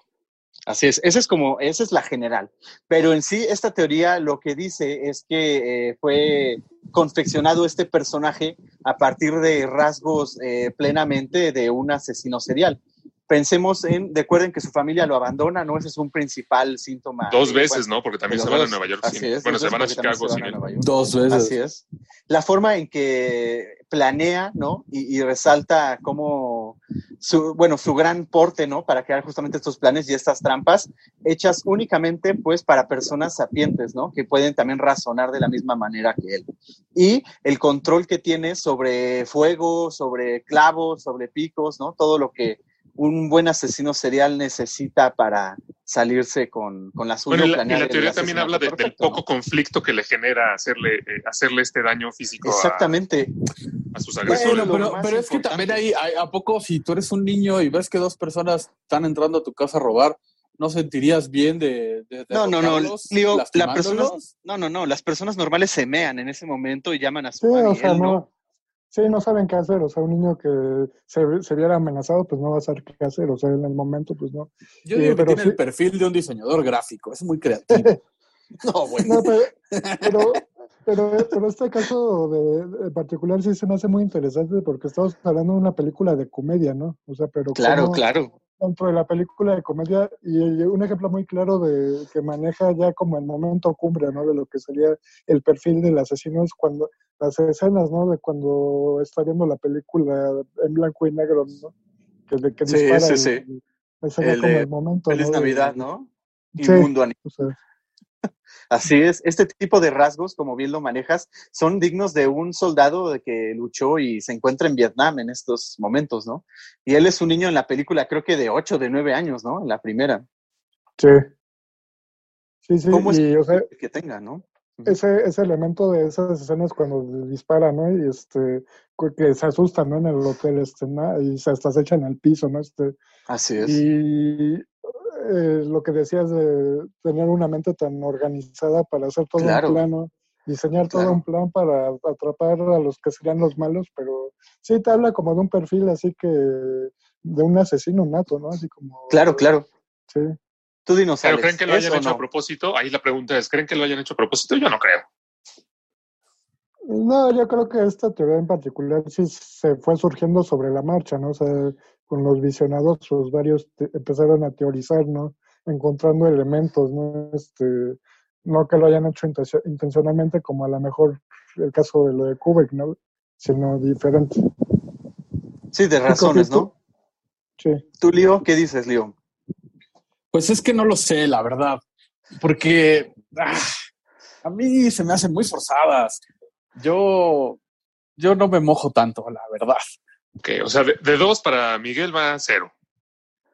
Así es, esa es como, esa es la general. Pero en sí, esta teoría lo que dice es que eh, fue confeccionado este personaje a partir de rasgos eh, plenamente de un asesino serial. Pensemos en, recuerden que su familia lo abandona, ¿no? Ese es un principal síntoma. Dos eh, veces, bueno, ¿no? Porque también se van a. Nueva York. Así sin- es, bueno, se van a Chicago sin van a York. Dos veces. Así es. La forma en que planea, ¿no? Y, y resalta como su, bueno, su gran porte, ¿no? Para crear justamente estos planes y estas trampas hechas únicamente, pues, para personas sapientes, ¿no? Que pueden también razonar de la misma manera que él. Y el control que tiene sobre fuego, sobre clavos, sobre picos, ¿no? Todo lo que un buen asesino serial necesita para salirse con, con la suya. Bueno, y la, y teoría también habla de- del poco conflicto que le genera hacerle, eh, hacerle este daño físico a, Exactamente. a sus agresores. Bueno, pero, es que también ahí, hay- ¿a poco si tú eres un niño y ves que dos personas están entrando a tu casa a robar, no sentirías bien de, de No, no, no, la persona, no, no, no, las personas normales se mean en ese momento y llaman a su Sí, o sea, él no. No. Sí, no saben qué hacer. O sea, un niño que se, se viera amenazado, pues no va a saber qué hacer. O sea, en el momento, pues no. Yo digo que pero tiene sí. el perfil de un diseñador gráfico, es muy creativo. No, bueno. No, pero, pero, pero, pero este caso de, de particular sí se me hace muy interesante porque estamos hablando de una película de comedia, ¿no? O sea, pero Claro, cómo claro. Dentro de la película de comedia y un ejemplo muy claro de que maneja ya como el momento cumbre, ¿no? De lo que sería el perfil del asesino es cuando las escenas, ¿no? De cuando está viendo la película en blanco y negro, ¿no? Que, de que Sí, dispara sí, el- sí. ese era El como el momento, Feliz Navidad, ¿no? Sí. Inmundo ani- o sea, Así es. Este tipo de rasgos, como bien lo manejas, son dignos de un soldado que luchó y se encuentra en Vietnam en estos momentos, ¿no? Y él es un niño en la película, creo que de 8, de 9 años, ¿no? En la primera. sí. Sí, sí, ¿Cómo es y o sea, que tenga, ¿no? ese, ese elemento de esas escenas cuando dispara, ¿no? Y este, que se asustan, ¿no? En el hotel, este, ¿no? Y se hasta se echan al piso, ¿no? Este, Así es. y eh, lo que decías de tener una mente tan organizada para hacer todo Claro. un plano, diseñar todo Claro. un plan para atrapar a los que serían los malos, pero sí te habla como de un perfil así que de un asesino nato, ¿no? Así como... Claro, claro. Sí. Tú dinos, Pero ¿creen que lo ¿es hayan hecho a propósito? Ahí la pregunta es, ¿creen que lo hayan hecho a propósito? Yo no creo. No, yo creo que esta teoría en particular sí se fue surgiendo sobre la marcha, ¿no? O sea, con los visionados, pues varios te- empezaron a teorizar, ¿no? Encontrando elementos, ¿no? Este, no que lo hayan hecho intencio- intencionalmente, como a lo mejor el caso de lo de Kubrick, ¿no? Sino diferente. Sí, de razones, ¿no? Sí. ¿Tú, Lío? ¿Qué dices, Lío? Pues es que no lo sé, la verdad. Porque ah, a mí se me hacen muy forzadas. Yo, yo no me mojo tanto, la verdad. Ok, o sea, de, de dos para Miguel va a cero.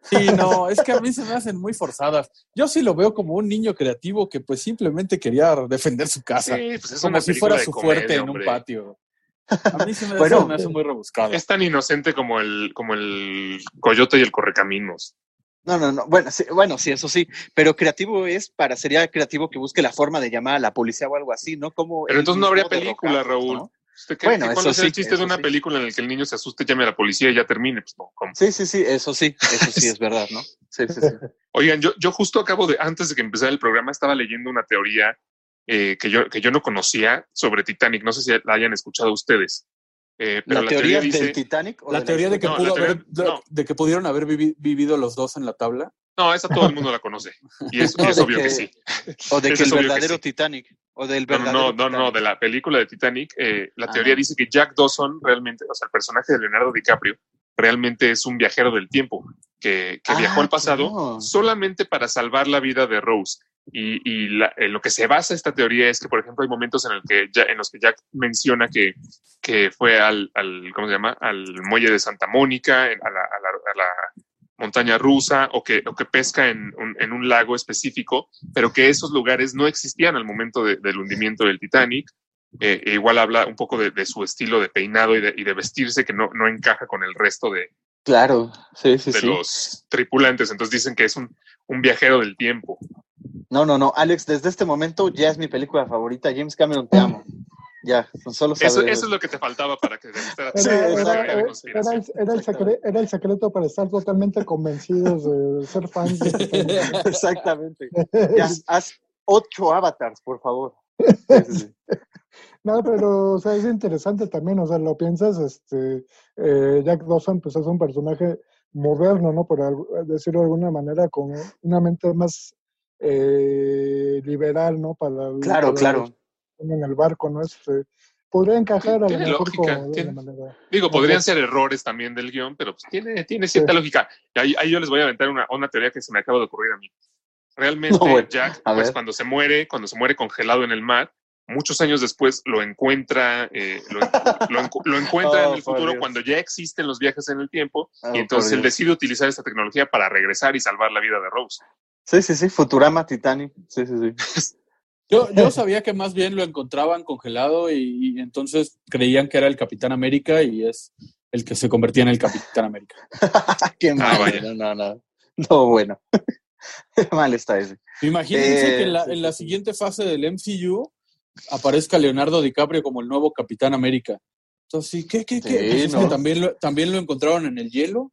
Sí, no, es que a mí se me hacen muy forzadas. Yo sí lo veo como un niño creativo que pues simplemente quería defender su casa. Sí, pues es como una si fuera su comedia, fuerte en un patio. A mí se me, Bueno, me hace muy rebuscado. Es tan inocente como el, como el coyote y el correcaminos. No, no, no. Bueno, sí, bueno, sí, eso sí. Pero creativo es para, sería creativo que busque la forma de llamar a la policía o algo así, ¿no? Como Pero entonces no habría película, Raúl. ¿no? ¿Usted qué, Bueno, eso ¿Cuál es el sí, chiste de una sí. película en la que el niño se asuste, llame a la policía y ya termine? Pues, no, ¿cómo? Sí, sí, sí, eso sí, eso sí es verdad, ¿no? Sí, sí, sí. Oigan, yo, yo justo acabo de, antes de que empezara el programa, estaba leyendo una teoría eh, que, yo, que yo no conocía sobre Titanic. No sé si la hayan escuchado ustedes. Eh, pero ¿La, teoría, dice, del Titanic? o La de teoría de que, No, pudo la teoría- haber, de, no. de que pudieron haber vivi- vivido los dos en la tabla. No, esa todo el mundo la conoce. Y es, y No, es de obvio que, que- sí. O de que el que verdadero sí. Titanic. O del No, verdadero no, no, no, Titanic. de la película de Titanic, eh, la teoría dice que Jack Dawson realmente, o sea, el personaje de Leonardo DiCaprio, realmente es un viajero del tiempo, que, que Ah, viajó al pasado solamente para salvar la vida de Rose. Y, y la- en lo que se basa esta teoría es que, por ejemplo, hay momentos en, el que ya- en los que Jack menciona que, que fue al, al, ¿cómo se llama? Al muelle de Santa Mónica, a, la, a la- a la montaña rusa, o que, o que pesca en un, en un lago específico, pero que esos lugares no existían al momento de- del hundimiento del Titanic. Eh, e igual habla un poco de, de su estilo de peinado y de, y de vestirse que no, no encaja con el resto de, Claro, sí, sí, de sí. los tripulantes. Entonces dicen que es un, un viajero del tiempo. No, no, no, Alex, desde este momento ya es mi película favorita. James Cameron, te amo. Ya, solo Eso, eso es lo que te faltaba para que. Era, Sí, era- era- el, era el secre- era el secreto para estar totalmente convencidos de ser fans de película. Exactamente. Ya, haz ocho avatars, por favor. Sí. No, pero o sea, es interesante también, o sea, lo piensas, este, eh, Jack Dawson pues es un personaje moderno, ¿no? Por decirlo de alguna manera, con una mente más eh, liberal, ¿no? Para, Claro, para claro. los en el barco, ¿no? Este, podría encajar a lo Tiene lógica, como tiene- manera. Digo, podrían ser errores también del guion, pero pues tiene, tiene cierta lógica. Y ahí, ahí yo les voy a aventar una, una teoría que se me acaba de ocurrir a mí. Realmente, No, bueno, Jack, a pues ver. cuando se muere, cuando se muere congelado en el mar, muchos años después lo encuentra, eh, lo, lo encu- lo encuentra Oh, en el por futuro Dios. cuando ya existen los viajes en el tiempo, Oh, y entonces él decide utilizar esta tecnología para regresar y salvar la vida de Rose. Sí, sí, sí, Futurama, Titanic. Sí, sí, sí. Yo, yo sabía que más bien lo encontraban congelado y, y entonces creían que era el Capitán América y es el que se convertía en el Capitán América. Qué mal. vaya. no, no, no. No, bueno. mal está ese. Imagínense Eh, que en la, sí, en la siguiente fase del MCU aparezca Leonardo DiCaprio como el nuevo Capitán América. Entonces, sí, ¿qué, qué, qué? Sí, Pues es ¿no? que también lo, también lo encontraron en el hielo.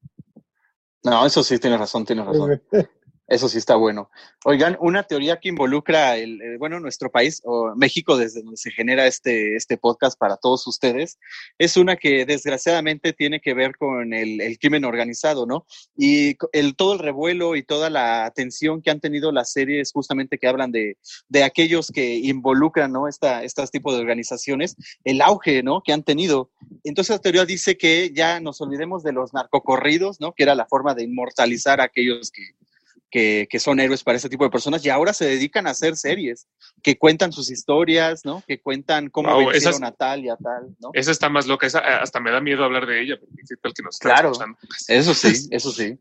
No, eso sí, tienes razón, tienes razón. Eso sí está bueno. Oigan, una teoría que involucra el, eh, bueno, nuestro país o México desde donde se genera este, este podcast para todos ustedes, es una que desgraciadamente tiene que ver con el, crimen organizado, ¿no? Y el, todo el revuelo y toda la atención que han tenido las series justamente que hablan de, de aquellos que involucran, ¿no? Esta, estos tipos de organizaciones, el auge, ¿no? Que han tenido. Entonces la teoría dice que ya nos olvidemos de los narcocorridos, ¿no? Que era la forma de inmortalizar a aquellos que, que, que son héroes para este tipo de personas y ahora se dedican a hacer series que cuentan sus historias, ¿no? Que cuentan cómo Wow, vencieron esas- a tal y a tal, ¿no? Esa está más loca, esa, eh, hasta me da miedo hablar de ella, porque es el que nos está Claro. escuchando. Eso sí, eso sí.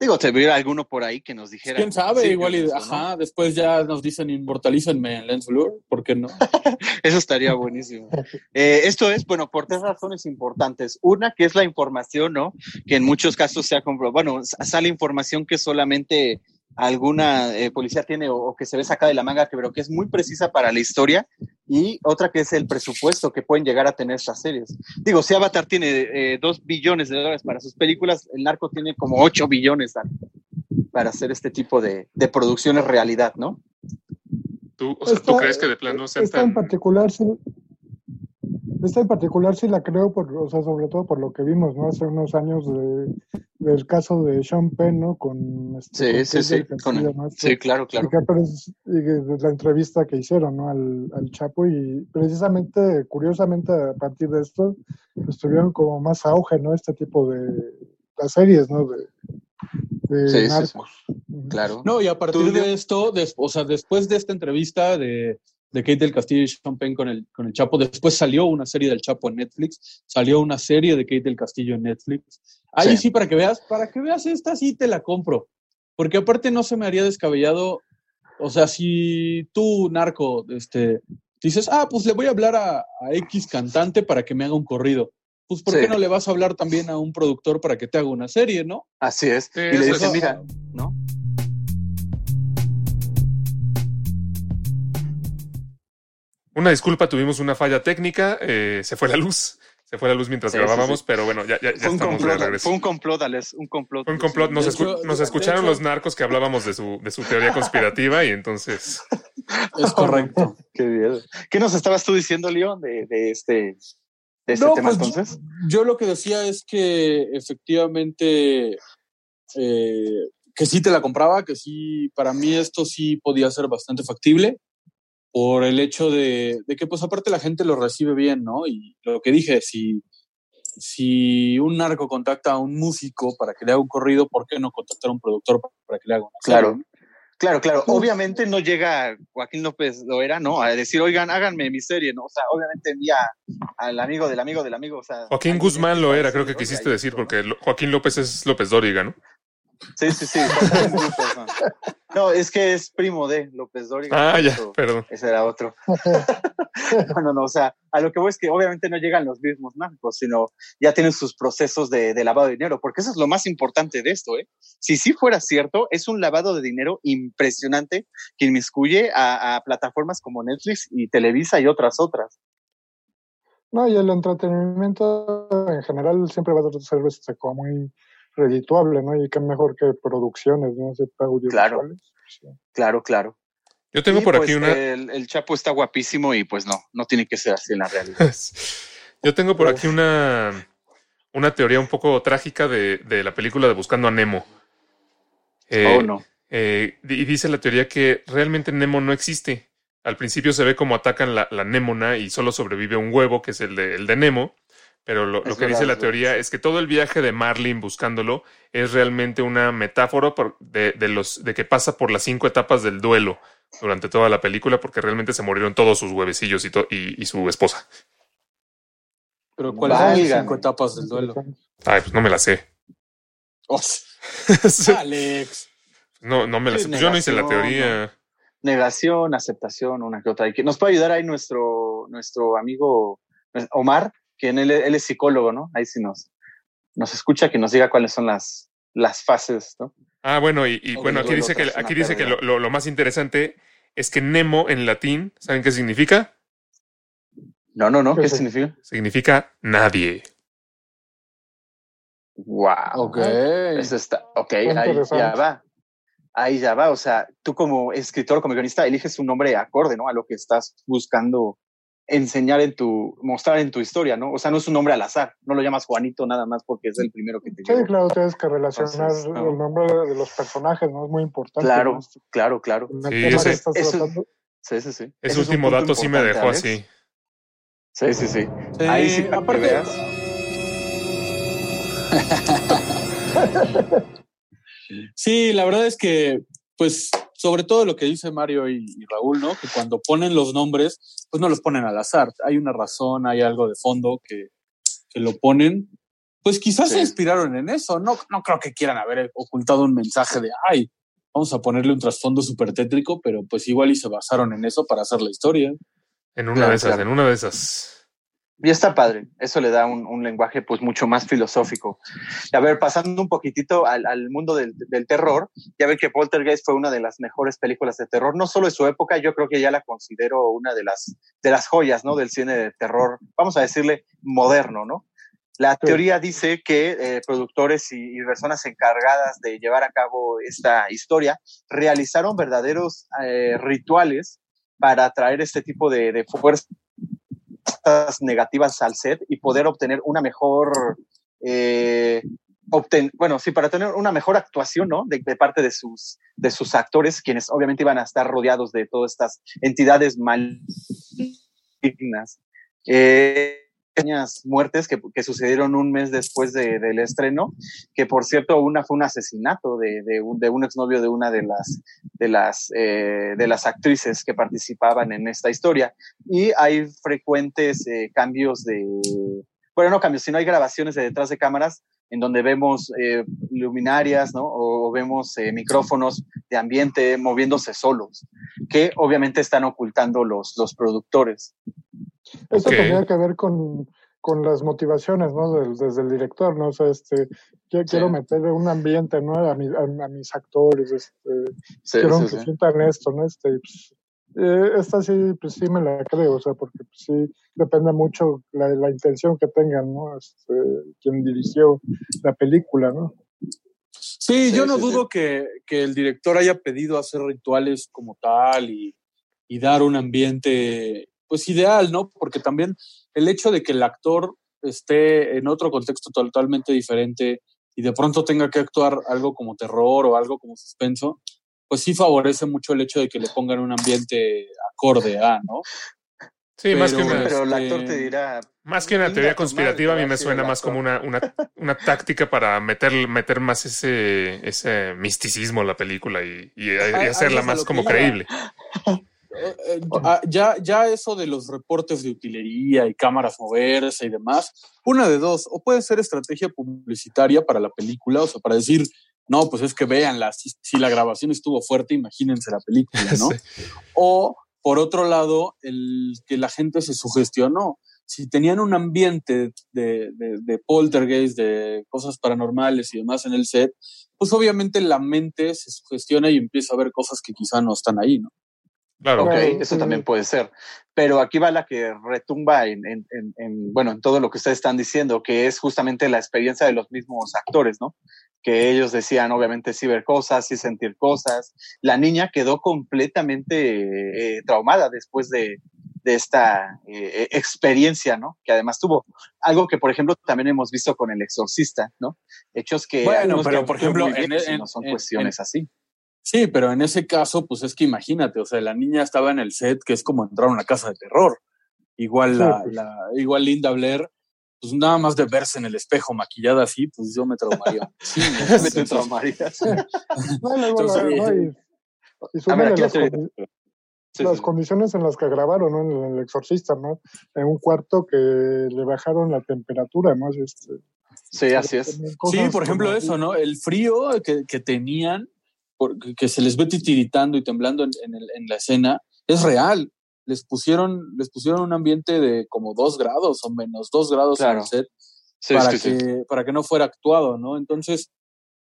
Digo, te hubiera alguno por ahí que nos dijera. ¿Quién sabe? sí, Igual y, eso, ¿no? ajá, después ya nos dicen inmortalícenme en Lens Blur, ¿por qué no? Eso estaría buenísimo. Eh, esto es, bueno, por tres razones importantes. Una, que es la información, ¿no? Que en muchos casos se ha comprobado. Bueno, sale información que solamente alguna eh, policía tiene o, o que se ve sacada de la manga, que- pero que es muy precisa para la historia. Y otra que es el presupuesto que pueden llegar a tener estas series. Digo, si Avatar tiene eh, dos billones de dólares para sus películas, el narco tiene como ocho billones Dan, para hacer este tipo de, de producciones realidad, ¿no? ¿Tú, o sea, ¿tú Esta- crees que de plano sean Esta en tan... particular sí, esta en particular sí la creo, por, o sea, sobre todo por lo que vimos, ¿no? Hace unos años de, del caso de Sean Penn, ¿no? Con este, con Sí, sí, sí. Con el- ¿no? Este, sí, claro, claro. Y que pres- y que de la entrevista que hicieron ¿no? al, al Chapo y precisamente, curiosamente, a partir de esto, pues tuvieron como más auge, ¿no? Este tipo de las series, ¿no? De, de Sí, sí, sí. Claro. No, y a partir de esto, des- o sea, después de esta entrevista de, de Kate del Castillo y Sean Penn con el, con el Chapo, después salió una serie del Chapo en Netflix, salió una serie de Kate del Castillo en Netflix. Ahí Sí. sí. para que veas, para que veas esta sí te la compro. Porque aparte no se me haría descabellado, o sea, si tú, narco, este, dices, ah, pues le voy a hablar a, a X cantante para que me haga un corrido. Pues, ¿por Sí. qué no le vas a hablar también a un productor para que te haga una serie, no? Así es. Sí, y le eso dice, es- mira, ¿no? Una disculpa, tuvimos una falla técnica, eh, se fue la luz, se fue la luz mientras Sí, grabábamos, sí. pero bueno, ya, ya, ya Fue un, estamos de complot, regreso. fue un complot, Alex, un complot. Fue un complot, nos, De escu- hecho- nos de escucharon los narcos que hablábamos de su, de su teoría conspirativa y entonces... Es correcto. Qué bien. ¿Qué nos estabas tú diciendo, León, de, de este, de este No, tema pues, entonces? Yo lo que decía es que efectivamente eh, que sí te la compraba, que sí, para mí esto sí podía ser bastante factible por el hecho de, de que pues aparte la gente lo recibe bien, ¿no? Y lo que dije, si, si un narco contacta a un músico para que le haga un corrido, ¿por qué no contactar a un productor para que le haga serie, Claro. Claro, claro. Obviamente no llega Joaquín López Loera, ¿no? A decir, oigan, háganme mi serie, ¿no? O sea, obviamente envía al amigo del amigo del amigo. O sea, Joaquín Guzmán que lo está era, creo que quisiste decir, porque Joaquín López es López Dóriga, ¿no? Sí, sí, sí. ¿no? Es que es primo de López Dóriga. Ah, ya, Eso- perdón. Ese era otro. no, no, no, o sea, a lo que voy es que obviamente no llegan los mismos narcos, sino ya tienen sus procesos de, de lavado de dinero, porque eso es lo más importante de esto, ¿eh? Si sí fuera cierto, es un lavado de dinero impresionante que inmiscuye a, a plataformas como Netflix y Televisa y otras otras. No, y el entretenimiento en general siempre va a ser este, como muy redituable, ¿no? Y qué mejor que producciones, ¿no? Audiovisuales. Sí. Claro, claro. Yo tengo Y, por pues, aquí una. El, el Chapo está guapísimo y pues no, no tiene que ser así en la realidad. Yo tengo por aquí una, una teoría un poco trágica de, de la película de Buscando a Nemo. Eh, oh, no. eh, y dice la teoría que realmente Nemo no existe. Al principio se ve como atacan la, la Némona y solo sobrevive un huevo, que es el de, el de Nemo. Pero lo, que dice la teoría es que todo el viaje de Marlin buscándolo es realmente una metáfora por- de, de los, de que pasa por las cinco etapas del duelo durante toda la película, porque realmente se murieron todos sus huevecillos y, to- y, y su esposa. Pero ¿cuáles son las cinco etapas del duelo? Ay, pues no me la sé. Oh, Alex. no, no me la Sí, sé. Pues yo no hice la negación, teoría. Negación, aceptación, una que otra. Y que nos puede ayudar ahí nuestro, nuestro amigo Omar, que él, él es psicólogo, ¿no? Ahí sí nos, nos escucha, que nos diga cuáles son las, las fases, ¿no? Ah, bueno, y, y bueno, aquí dice que, aquí dice que lo, lo- lo más interesante es que Nemo en latín, ¿saben qué significa? No, no, no, ¿qué Sí, sí. significa? Significa nadie. Wow. Ok. Eso está, ok, ahí ya va. Ahí ya va. O sea, tú como escritor, como guionista, eliges un nombre acorde, ¿no? A lo que estás buscando enseñar en tu, mostrar en tu historia, ¿no? O sea, no es un nombre al azar. No lo llamas Juanito nada más porque es el primero que te Sí, llegó. claro, tienes que relacionar Entonces, no. el nombre de los personajes, ¿no? Es muy importante. Claro, ¿no? claro, claro. Sí, ese- eso-. Sí, sí, sí. Ese es último dato sí me dejó así. Sí, sí, sí. Sí, Ahí sí, para que aparte, veas. Sí, la verdad es que, pues, sobre todo lo que dice Mario y, y Raúl, ¿no? Que cuando ponen los nombres, pues no los ponen al azar. Hay una razón, hay algo de fondo que, que lo ponen. Pues quizás Sí. se inspiraron en eso. No, no creo que quieran haber ocultado un mensaje de, ay, vamos a ponerle un trasfondo súper tétrico, pero pues igual y se basaron en eso para hacer la historia. En una Claro, de esas, claro. en una de esas. Y está padre, eso le da un, un lenguaje pues mucho más filosófico. Y a ver, pasando un poquitito al, al mundo del, del terror, ya ver que Poltergeist fue una de las mejores películas de terror, no solo de su época, yo creo que ya la considero una de las, de las joyas, ¿no? Del cine de terror, vamos a decirle moderno, ¿no? La teoría dice que eh, productores y, y personas encargadas de llevar a cabo esta historia realizaron verdaderos eh, rituales para atraer este tipo de, de fuerzas negativas al set y poder obtener una mejor, eh, obten- bueno, sí, para tener una mejor actuación, ¿no? De, de parte de sus, de sus actores, quienes obviamente iban a estar rodeados de todas estas entidades malignas. Eh, pequeñas muertes que, que sucedieron un mes después de- del estreno, que por cierto una fue un asesinato de, de un, de un exnovio de una de las, de, las, eh, de las actrices que participaban en esta historia. Y hay frecuentes eh, cambios de, bueno, no cambios, sino hay grabaciones de detrás de cámaras en donde vemos eh, luminarias, ¿no? O, vemos eh, micrófonos de ambiente moviéndose solos, que obviamente están ocultando los, los productores. Eso Ok. tendría que ver con, con las motivaciones, ¿no? Del- desde el director, ¿no? O sea, este, yo quiero Sí. meterle un ambiente, ¿no? A, mi- a, a mis actores, este, Sí, quiero sí, que sí. sientan esto, ¿no? Este, y, pues, eh, esta sí, pues sí me la creo, o sea, porque pues, sí depende mucho la, la intención que tengan, ¿no? Este, quien dirigió la película, ¿no? Sí, Sí, yo no sí, dudo Que, que el director haya pedido hacer rituales como tal y, y dar un ambiente, pues ideal, ¿no? Porque también el hecho de que el actor esté en otro contexto totalmente diferente y de pronto tenga que actuar algo como terror o algo como suspenso, pues sí favorece mucho el hecho de que le pongan un ambiente acorde a, ¿no? Sí, más que una, Pero el Este- actor te dirá, más que una teoría conspirativa, a mí me suena más como una, una, una táctica para meter, meter más ese, ese misticismo a la película y, y- hacerla más como creíble. eh, ah, ya, ya eso de los reportes de utilería y cámaras moverse y demás, una de dos, o puede ser estrategia publicitaria para la película, o sea, para decir, no, pues es que véanla, si, si la grabación estuvo fuerte, imagínense la película, ¿no? Sí. O, por otro lado, el que la gente se sugestionó. Si tenían un ambiente de, de, de poltergeist, de cosas paranormales y demás en el set, pues obviamente la mente se sugestiona y empieza a ver cosas que quizá no están ahí, ¿no? Claro. Ok, Claro, eso también puede ser. Pero aquí va la que retumba en, en, en, en, bueno, en todo lo que ustedes están diciendo, que es justamente la experiencia de los mismos actores, ¿no? Que ellos decían, obviamente, sí ver cosas, sí sentir cosas. La niña quedó completamente eh, traumada después de, de esta eh, experiencia, ¿no? Que además tuvo algo que, por ejemplo, también hemos visto con El Exorcista, ¿no? Hechos que... Bueno, pero, que por ejemplo, muy bien, en- si en- no son en- cuestiones así. Sí, pero en ese caso, pues es que imagínate, o sea, la niña estaba en el set, que es como entrar a una casa de terror. Igual, Sí, la, pues. la- igual Linda Blair, pues nada más de verse en el espejo maquillada así, pues yo me traumaría. Sí, Me te traumarías. No, y luego la- Entonces, no, y, y A ver, súmale aquí las, Sí, sí. condiciones en las que grabaron, ¿no? En el exorcista, ¿no? En un cuarto que le bajaron la temperatura, ¿no? Este, Sí, así es. Sí, por ejemplo, como- eso, ¿no? El frío que, que tenían, porque, que se les ve titiritando y temblando en, en, el- en la escena, es real. Les pusieron, les pusieron un ambiente de como dos grados o menos dos grados en Claro. el set Sí, para, sí, sí. que, para que no fuera actuado, ¿no? Entonces,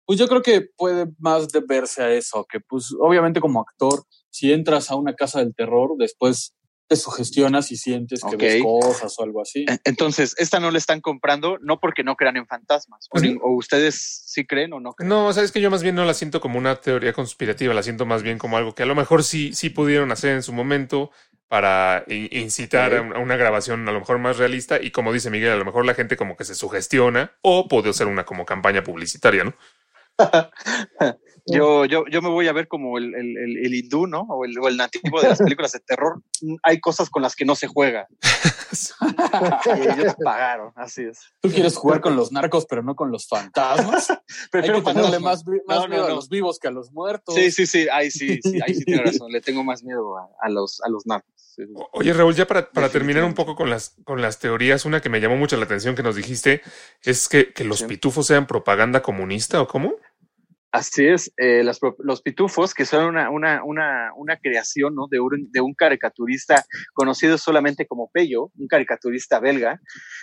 pues yo creo que puede más deberse a eso, que pues obviamente como actor, si entras a una casa del terror, después te sugestionas y sientes que Ok. ves cosas o algo así. En- Entonces, esta no la están comprando no porque no crean en fantasmas. O, Pues ni- o ustedes sí creen o no creen. No, sabes que yo más bien no la siento como una teoría conspirativa, la siento más bien como algo que a lo mejor sí, sí pudieron hacer en su momento para in- incitar a una grabación a lo mejor más realista y como dice Miguel, a lo mejor la gente como que se sugestiona o puede ser una como campaña publicitaria, ¿no? Yo, yo, yo me voy a ver como el, el, el- el hindú, ¿no? O el, o el nativo de las películas de terror. Hay cosas con las que no se juega. Y ellos pagaron, así es. Tú quieres jugar con los narcos, pero no con los fantasmas. Hay Prefiero que tenerle más, más No, miedo no. a los vivos que a los muertos. Sí, sí, sí, ahí sí, sí, ahí sí tiene razón. Le tengo más miedo a, a los, a los narcos. Sí, Oye, Raúl, ya para, para terminar un poco con las, con las teorías, una que me llamó mucho la atención que nos dijiste es que, que los Sí. pitufos sean propaganda comunista o cómo? Así es, eh, pro- los pitufos, que son una, una, una, una creación ¿no? de, un, de un caricaturista conocido solamente como Pello, un caricaturista belga,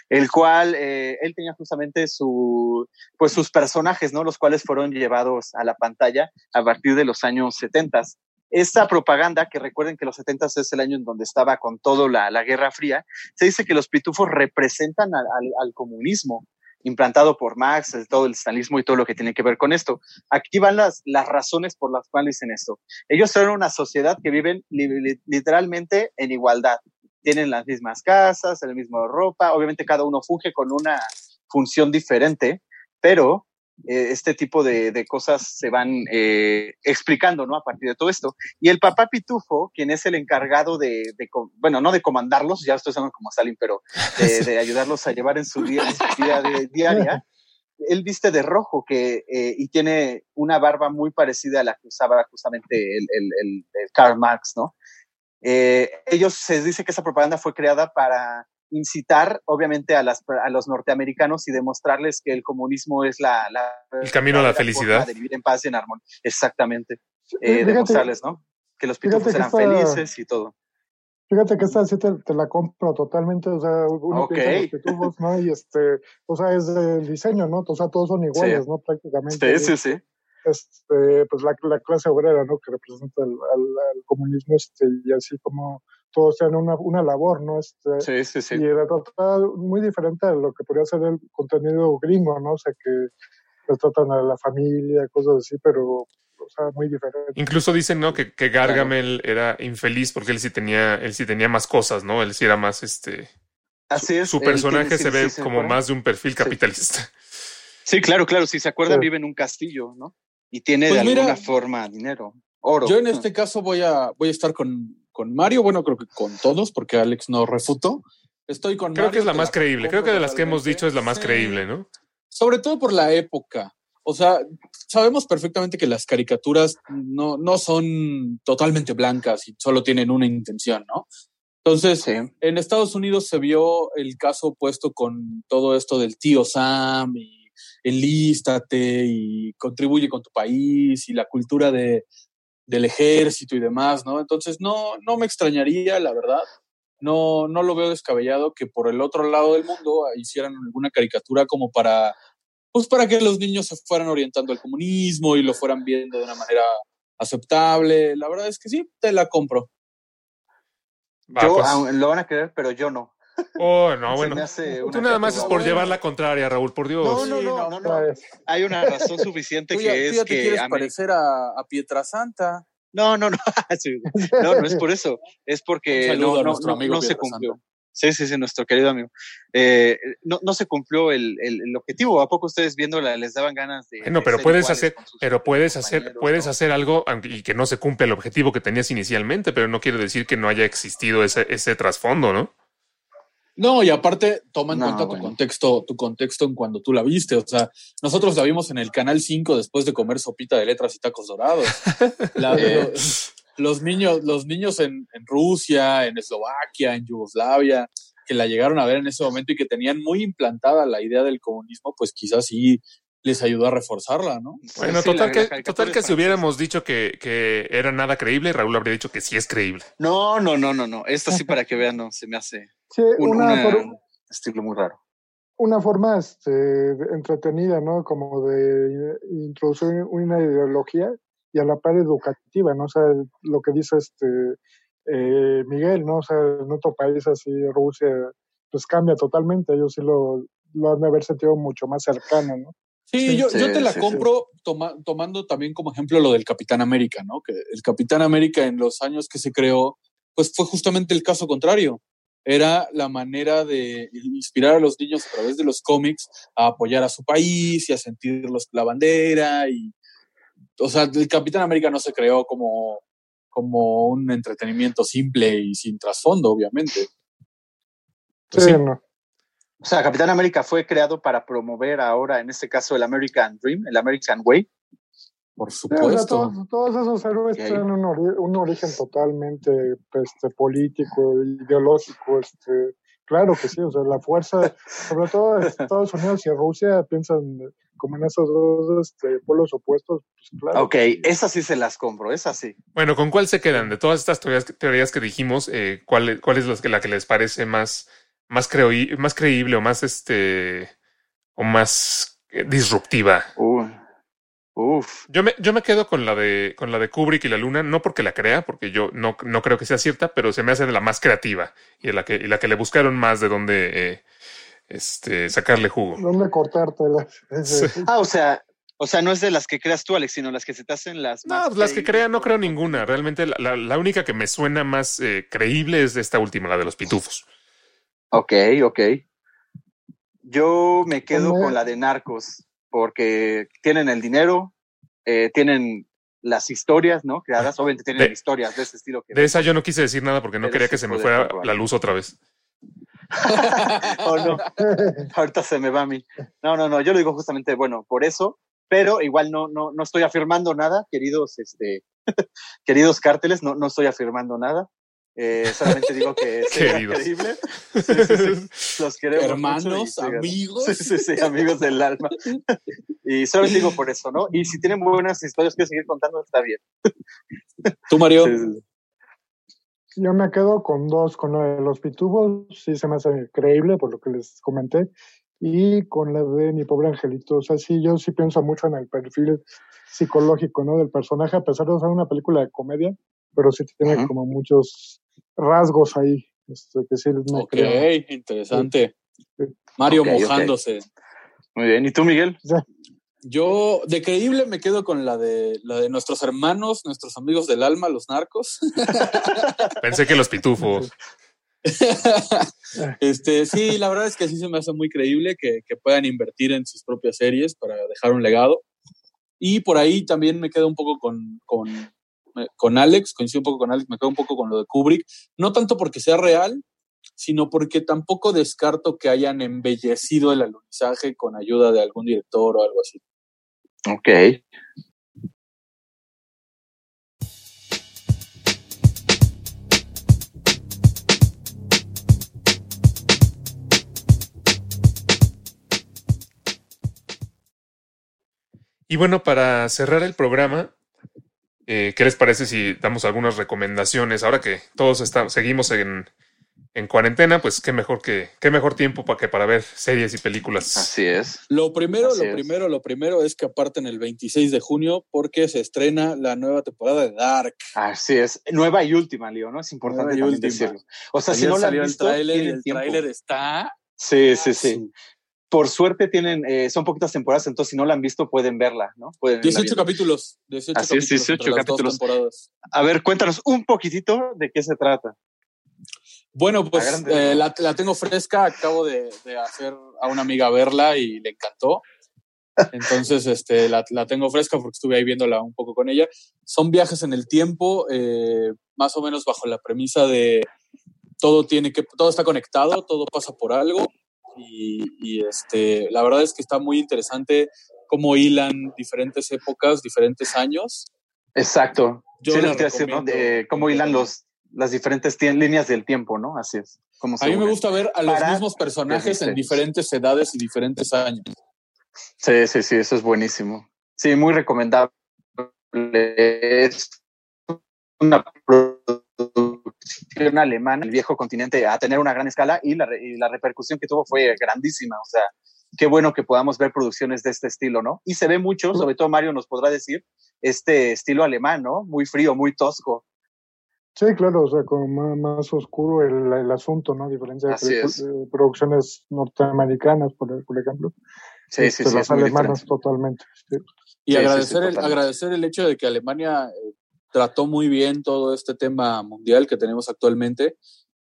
el cual eh, él tenía justamente su, pues sus personajes, ¿no? los cuales fueron llevados a la pantalla a partir de los años 70. Esta propaganda, que recuerden que los 70 es el año en donde estaba con todo la, la Guerra Fría, se dice que los pitufos representan al, al, al comunismo implantado por Marx, todo el stalinismo y todo lo que tiene que ver con esto. Aquí van las, las razones por las cuales dicen esto. Ellos son una sociedad que viven li- li- literalmente en igualdad. Tienen las mismas casas, la misma ropa. Obviamente cada uno funge con una función diferente, pero eh, este tipo de, de cosas se van eh, explicando, ¿no? A partir de todo esto. Y el papá Pitufo, quien es el encargado de, de bueno, no de comandarlos, ya estoy hablando como Stalin, pero de, de ayudarlos a llevar en su día, en su de- diaria, él viste de rojo que, eh, y tiene una barba muy parecida a la que usaba justamente el, el, el- el Karl Marx, ¿no? Eh, ellos se dice que esa propaganda fue creada para incitar, obviamente, a, las, a los norteamericanos y demostrarles que el comunismo es la, la El camino a la verdadera felicidad. de vivir en paz y en armonía. Exactamente. Sí, Eh, fíjate- demostrarles, ¿no? Que los pitufos eran esta- felices y todo. Fíjate que esta sí te, te la compro totalmente, o sea, uno Ok. piensa en los pitufos, ¿no? Y este, o sea, es del diseño, ¿no? O sea, todos son iguales, ¿no? Prácticamente. Sí, sí, sí. Este, pues la, la clase obrera, ¿no? Que representa el, al, al comunismo, este, y así como todos tienen una, una labor, ¿no? Este, Sí, sí, sí. Y retrata muy diferente a lo que podría ser el contenido gringo, ¿no? O sea, que retratan a la familia, cosas así, pero, o sea, muy diferente. Incluso dicen, ¿no? Que, que Gargamel era infeliz porque él sí tenía, él sí tenía más cosas, ¿no? Él sí era más este. Así es. Su personaje tiene- se sí, ve sí, ¿se como más de un perfil capitalista. Sí, claro, claro. Si se acuerdan, Sí. vive en un castillo, ¿no? Y tiene Pues de mira, alguna forma dinero, oro. Yo en este caso voy a, voy a estar con, con Mario, bueno, creo que con todos, porque Alex no refutó. Estoy con Creo Mario, que es la más creíble. Creo que de las que hemos dicho es la más Sí. creíble, ¿no? Sobre todo por la época. O sea, sabemos perfectamente que las caricaturas no, no son totalmente blancas y solo tienen una intención, ¿no? Entonces, Sí. en Estados Unidos se vio el caso opuesto con todo esto del tío Sam y enlístate y contribuye con tu país y la cultura de, del ejército y demás, ¿no? Entonces, no, no me extrañaría, la verdad. No, no lo veo descabellado que por el otro lado del mundo hicieran alguna caricatura como para, pues para que los niños se fueran orientando al comunismo y lo fueran viendo de una manera aceptable. La verdad es que sí, te la compro. Va, yo pues. lo van a querer, pero yo no. Oh, no, bueno. Tú nada más es por llevar la contraria, Raúl, por Dios. No, no, no, no, no. Hay una razón suficiente Tú ya, que tú es ya te que quieres Ameri- parecer a, a Pietrasanta. No, no, no. No, no es por eso. Es porque no, no, no, amigo no se cumplió. Sí, sí, sí, nuestro querido amigo. Eh, no, no se cumplió el, el, el objetivo. ¿A poco ustedes viéndola les daban ganas de. Bueno, pero puedes hacer, pero puedes hacer, puedes ¿no? hacer algo y que no se cumpla el objetivo que tenías inicialmente, pero no quiere decir que no haya existido ese, ese trasfondo, ¿no? No, y aparte, toma en No, cuenta tu bueno. contexto, tu contexto en cuando tú la viste. O sea, nosotros la vimos en el canal 5 después de comer sopita de letras y tacos dorados. La- Eh. los, los niños, los niños en, en Rusia, en Eslovaquia, en Yugoslavia, que la llegaron a ver en ese momento y que tenían muy implantada la idea del comunismo, pues quizás sí les ayudó a reforzarla, ¿no? Bueno, Sí, total, que, total que si hubiéramos dicho que, que era nada creíble, Raúl habría dicho que sí es creíble. No, no, no, no, no. Esta sí para que vean, no, se me hace Sí, un una, estilo muy raro. una forma este, entretenida, ¿no? Como de introducir una ideología y a la par educativa, ¿no? O sea, lo que dice este eh, Miguel, ¿no? O sea, en otro país así, Rusia, pues cambia totalmente. Ellos sí lo, lo han de haber sentido mucho más cercano, ¿no? Sí, Sí, yo, sí, yo te la sí, sí. compro toma- tomando también como ejemplo lo del Capitán América, ¿no? Que el Capitán América en los años que se creó, pues fue justamente el caso contrario. Era la manera de inspirar a los niños a través de los cómics a apoyar a su país y a sentir los- la bandera. Y, o sea, el Capitán América no se creó como, como un entretenimiento simple y sin trasfondo, obviamente. Pues sí, sí. no. O sea, Capitán América fue creado para promover ahora, en este caso, el American Dream, el American Way. Por Sí, o sea, supuesto. todos, todos esos héroes tienen un, ori- un origen totalmente este, político, ideológico. Este, claro que sí, o sea, la fuerza, sobre todo Estados Unidos y Rusia, piensan como en esos dos este, pueblos opuestos. Pues claro. Ok, esas sí se las compro, esas sí. Bueno, ¿con cuál se quedan? De todas estas teorías, teorías que dijimos, eh, ¿cuál, cuál es los que- la que les parece más, más, creí- más creíble o más este o más eh, disruptiva? Uh, uf. Yo me, yo me quedo con la de con la de Kubrick y la Luna, no porque la crea, porque yo no, no creo que sea cierta, pero se me hace de la más creativa y la que, y la que le buscaron más de dónde eh, este, sacarle jugo. ¿Dónde cortártela? Sí. Ah, o sea, o sea, no es de las que creas tú, Alex, sino las que se te hacen las No, más las que crean no creo ninguna. Realmente la, la- la única que me suena más eh, creíble es esta última, la de los pitufos. Ok, ok. Yo me quedo con la de Narcos, porque tienen el dinero, eh, tienen las historias, ¿no? Creadas, obviamente tienen De- historias de ese estilo. Que De esa yo no quise decir nada porque no quería que se me fuera la luz otra vez. oh, no, ahorita se me va a mí. No, no, no, yo lo digo justamente, bueno, por eso, pero igual no, no, no estoy afirmando nada, queridos, este, queridos cárteles, no, no estoy afirmando nada. Eh, solamente digo que sería Queridos. creíble. Sí, sí, sí. Los queremos mucho y Hermanos, sigan. amigos. Sí, sí, sí, amigos del alma. Y solo digo por eso, ¿no? Y si tienen buenas historias que seguir contando, está bien. Tú, Mario. Sí, sí, sí. Yo me quedo con dos, con la de los pitubos, sí se me hace creíble por lo que les comenté, y con la de mi pobre angelito. O sea, sí, yo sí pienso mucho en el perfil psicológico, ¿no? Del personaje, a pesar de ser una película de comedia, pero sí tiene como muchos rasgos ahí, este, que sí me Ok, creo. interesante. Sí. Mario mojándose. Muy bien. ¿Y tú, Miguel? Yo, de creíble, me quedo con la de, la de nuestros hermanos, nuestros amigos del alma, los narcos. Pensé que los pitufos. este, sí, la verdad es que sí se me hace muy creíble que, que puedan invertir en sus propias series para dejar un legado. Y por ahí también me quedo un poco con, con, con Alex, coincido un poco con Alex, me quedo un poco con lo de Kubrick, no tanto porque sea real, sino porque tampoco descarto que hayan embellecido el alunizaje con ayuda de algún director o algo así. Ok. Y bueno, para cerrar el programa, eh, ¿qué les parece si damos algunas recomendaciones? Ahora que todos estamos, seguimos en, en cuarentena, pues qué mejor que qué mejor tiempo para que para ver series y películas. Así es. Lo primero, Así lo es. primero, lo primero es que aparten el 26 de junio porque se estrena la nueva temporada de Dark. Así es. Nueva y última, Leo, ¿no? Es importante también decirlo. O sea, si no la han salió el visto, tráiler el tráiler está Sí, sí, sí. Por suerte tienen, eh, son poquitas temporadas, entonces si no la han visto pueden verla, ¿no? Pueden irla 18 viendo. capítulos. 18 Así es, capítulos 18 las dos capítulos. temporadas. A ver, cuéntanos un poquitito de qué se trata. Bueno, pues eh, la, la tengo fresca. Acabo de, de hacer a una amiga verla y le encantó. Entonces, este, la, la tengo fresca porque estuve ahí viéndola un poco con ella. Son viajes en el tiempo, eh, más o menos bajo la premisa de todo tiene que, todo está conectado, todo pasa por algo. Y, y, este, la verdad es que está muy interesante cómo hilan diferentes épocas, diferentes años. Exacto. Yo sí, decir, ¿no? De cómo hilan los, las diferentes líneas del tiempo, ¿no? Así es. A mí me gusta ver a los mismos personajes en diferentes edades y diferentes años. Sí, sí, sí, eso es buenísimo. Sí, muy recomendable. Es una producción alemana, el viejo continente, a tener una gran escala y la, y la repercusión que tuvo fue grandísima. O sea, qué bueno que podamos ver producciones de este estilo, ¿no? Y se ve mucho, sobre todo Mario nos podrá decir, este estilo alemán, ¿no? Muy frío, muy tosco. Sí, claro, o sea, como más, más oscuro el, el asunto, ¿no? A diferencia de pelicu- eh, producciones norteamericanas, por, por ejemplo. Sí, sí, Este, sí, las alemanas totalmente. sí. Y Sí, sí, agradecer, sí, el, totalmente. agradecer el hecho de que Alemania eh, trató muy bien todo este tema mundial que tenemos actualmente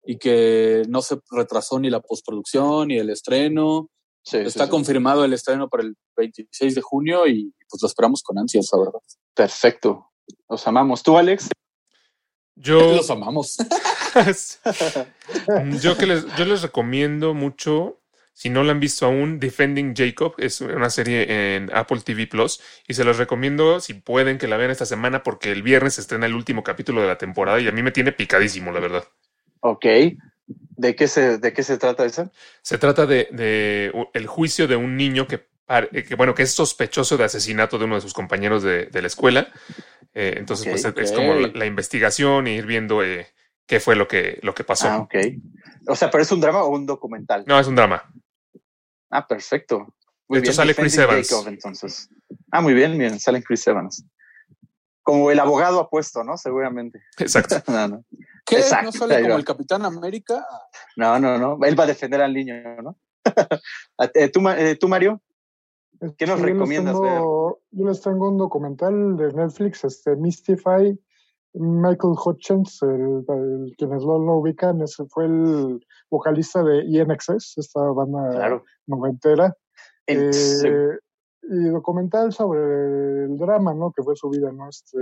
y que no se retrasó ni la postproducción ni el estreno. Sí, sí, Está sí. confirmado el estreno para el 26 de junio y pues lo esperamos con ansias, la verdad. Perfecto. Los amamos. ¿Tú, Alex? Yo, Los amamos. yo, que les, yo les recomiendo mucho, si no la han visto aún, Defending Jacob, es una serie en Apple TV Plus, y se los recomiendo si pueden que la vean esta semana, porque el viernes se estrena el último capítulo de la temporada y a mí me tiene picadísimo, la verdad. Ok. ¿De qué se, de qué se trata esa? Se trata de, el juicio de un niño que, eh, que, bueno, que es sospechoso de asesinato de uno de sus compañeros de, de la escuela. Eh, entonces, pues es, como la, la investigación y ir viendo eh, qué fue lo que, lo que pasó. Ah, ok. O sea, ¿pero es un drama o un documental? No, es un drama. Ah, perfecto. Muy De hecho, sale Chris Evans. Jacob, entonces. Ah, muy bien, bien, sale Chris Evans. Como el abogado apuesto, ¿no? Seguramente. Exacto. No, no. ¿Qué? Exacto, ¿No sale como va. el Capitán América? No, no, no. Él va a defender al niño, ¿no? A- eh, ¿Tú, eh, tú, Mario? ¿Qué nos Sí, yo recomiendas tengo- Yo les tengo un documental de Netflix, este Mystify. Michael Hutchins, el, el- quienes lo, lo ubican, ese fue el vocalista de INXS, esta banda Claro. noventera. Eh, y documental sobre el drama, ¿no? Que fue su vida, ¿no? Este,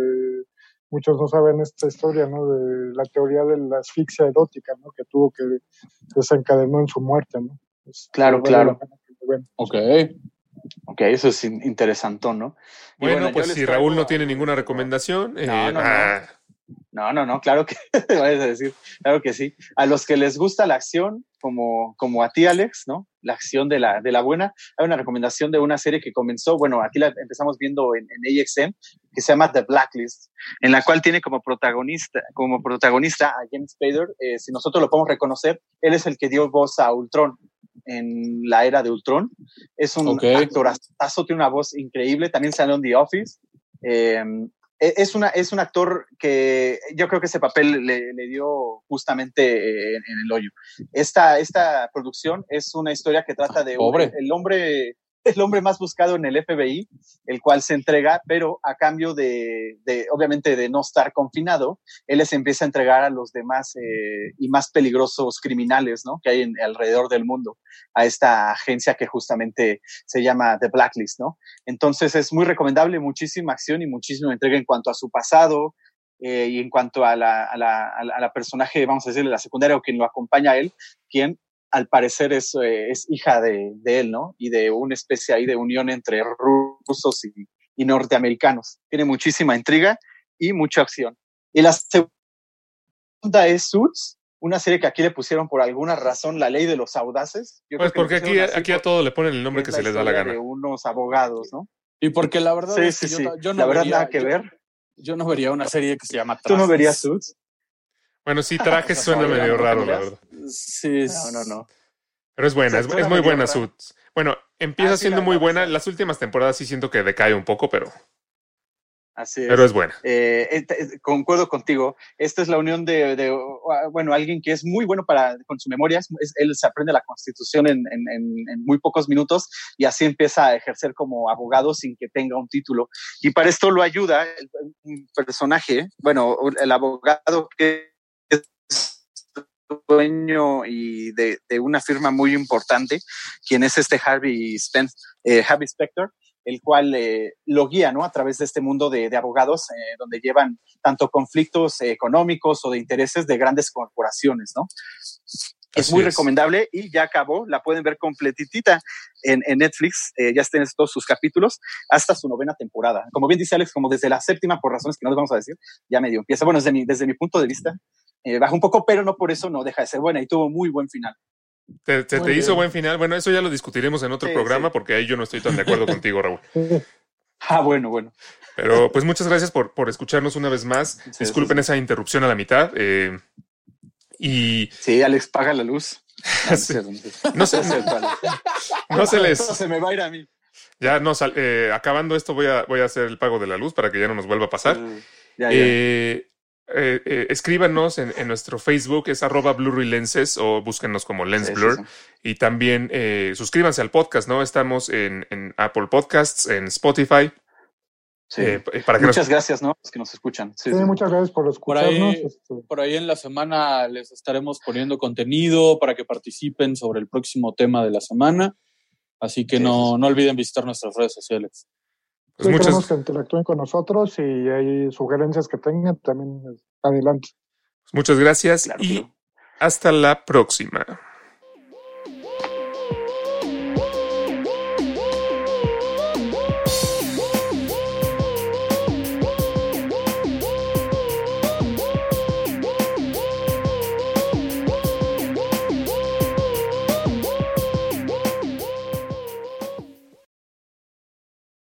muchos no saben esta historia, ¿no? De la teoría de la asfixia erótica, ¿no? Que tuvo que desencadenó en su muerte, ¿no? Este, Claro, vale claro. Ok. Ok, eso es in- interesantón, ¿no? Bueno, pues si Raúl no tiene ninguna recomendación, eh, No, no, no. ah, No, no, no, claro que vayas a decir, claro que sí. A los que les gusta la acción, como, como a ti, Alex, ¿no? La acción de la, de la buena, hay una recomendación de una serie que comenzó, bueno, aquí la empezamos viendo en, en AXN, que se llama The Blacklist, en la cual tiene como protagonista, como protagonista a James Spader. Eh, si nosotros lo podemos reconocer, él es el que dio voz a Ultron en la era de Ultron. Es un Ok. actorazo, tiene una voz increíble, también salió en The Office. Eh, es, una, es un actor que yo creo que ese papel le, le dio justamente eh, en, en el hoyo. Esta, esta producción es una historia que trata de un- Pobre. el, hombre el hombre más buscado en el FBI, el cual se entrega, pero a cambio de, de obviamente, de no estar confinado, él les empieza a entregar a los demás eh, y más peligrosos criminales, ¿no? Que hay en, alrededor del mundo, a esta agencia que justamente se llama The Blacklist, ¿no? Entonces es muy recomendable, muchísima acción y muchísima entrega en cuanto a su pasado eh, y en cuanto a la, a, la, a, la, personaje, vamos a decirle, la secundaria o quien lo acompaña a él, quien al parecer es, eh, es hija de, de, él, ¿no? Y de una especie ahí de unión entre rusos y, y norteamericanos. Tiene muchísima intriga y mucha acción. Y la segunda es Suits, una serie que aquí le pusieron por alguna razón la ley de los audaces. Yo pues porque aquí, aquí a todo le ponen el nombre que, que se les da la gana. De unos abogados, ¿no? Y porque la verdad Sí, es que sí. yo, yo no la verdad, vería, nada que yo- ver. yo no vería una serie que se llama ¿Tú no Trajes. verías Suits? Bueno, sí, trajes suena medio raro, la verdad. Sí, es- No, no, no. Pero es buena, Se es, muy buena. Suits. Bueno, empieza Ah, sí, siendo la- muy buena. Las últimas temporadas sí siento que decae un poco, pero, Así es. pero es buena. Eh, eh, te- concuerdo contigo. Esta es la unión de, de, uh, bueno, alguien que es muy bueno para, con su memoria. Es- es- él se aprende la constitución en, en- en- en muy pocos minutos y así empieza a ejercer como abogado sin que tenga un título. Y para esto lo ayuda el- un personaje, bueno, el abogado que dueño y de, una firma muy importante, quien es este Harvey Spence, eh, el cual eh, lo guía ¿no? a través de este mundo de, abogados, eh, donde llevan tanto conflictos económicos o de intereses de grandes corporaciones. ¿no? Es Así muy es. recomendable y ya acabó, la pueden ver completitita en, en Netflix, eh, ya estén todos sus capítulos, hasta su novena temporada. Como bien dice Alex, como desde la séptima, por razones que no les vamos a decir, ya medio empieza. Bueno, desde mi, desde mi punto de vista, eh, baja un poco, pero no por eso no deja de ser buena y tuvo muy buen final. ¿Te, te- hizo buen final? Bueno, eso ya lo discutiremos en otro Sí, programa sí. porque ahí yo no estoy tan de acuerdo contigo, Raúl. Ah, bueno, bueno. Pero pues muchas gracias por, por escucharnos una vez más. Sí, Disculpen sí, esa interrupción a la mitad. eh, y Sí, Alex, paga la luz. No, Sí. se, no se les... Esto se me va a ir a mí. Ya no sal- eh, acabando esto voy a, voy a hacer el pago de la luz para que ya no nos vuelva a pasar. Ya, ya. Eh, eh, escríbanos en, en nuestro Facebook, es arroba Blu-ray Lenses o búsquenos como Lens Sí, Blur. sí. Y también suscríbanse al podcast, ¿no? Estamos en, en Apple Podcasts, en Spotify. Sí. eh, para que nos Muchas gracias, ¿no? Los que nos escuchan. Sí, Sí, sí. muchas gracias por Por ahí- escucharnos. este, Por ahí en la semana les estaremos poniendo contenido para que participen sobre el próximo tema de la semana. Así que Sí, no, no olviden visitar nuestras redes sociales. pues sí, muchas, queremos que interactúen con nosotros y hay sugerencias que tengan, también eh, adelante. muchas gracias Claro, y claro. hasta la próxima.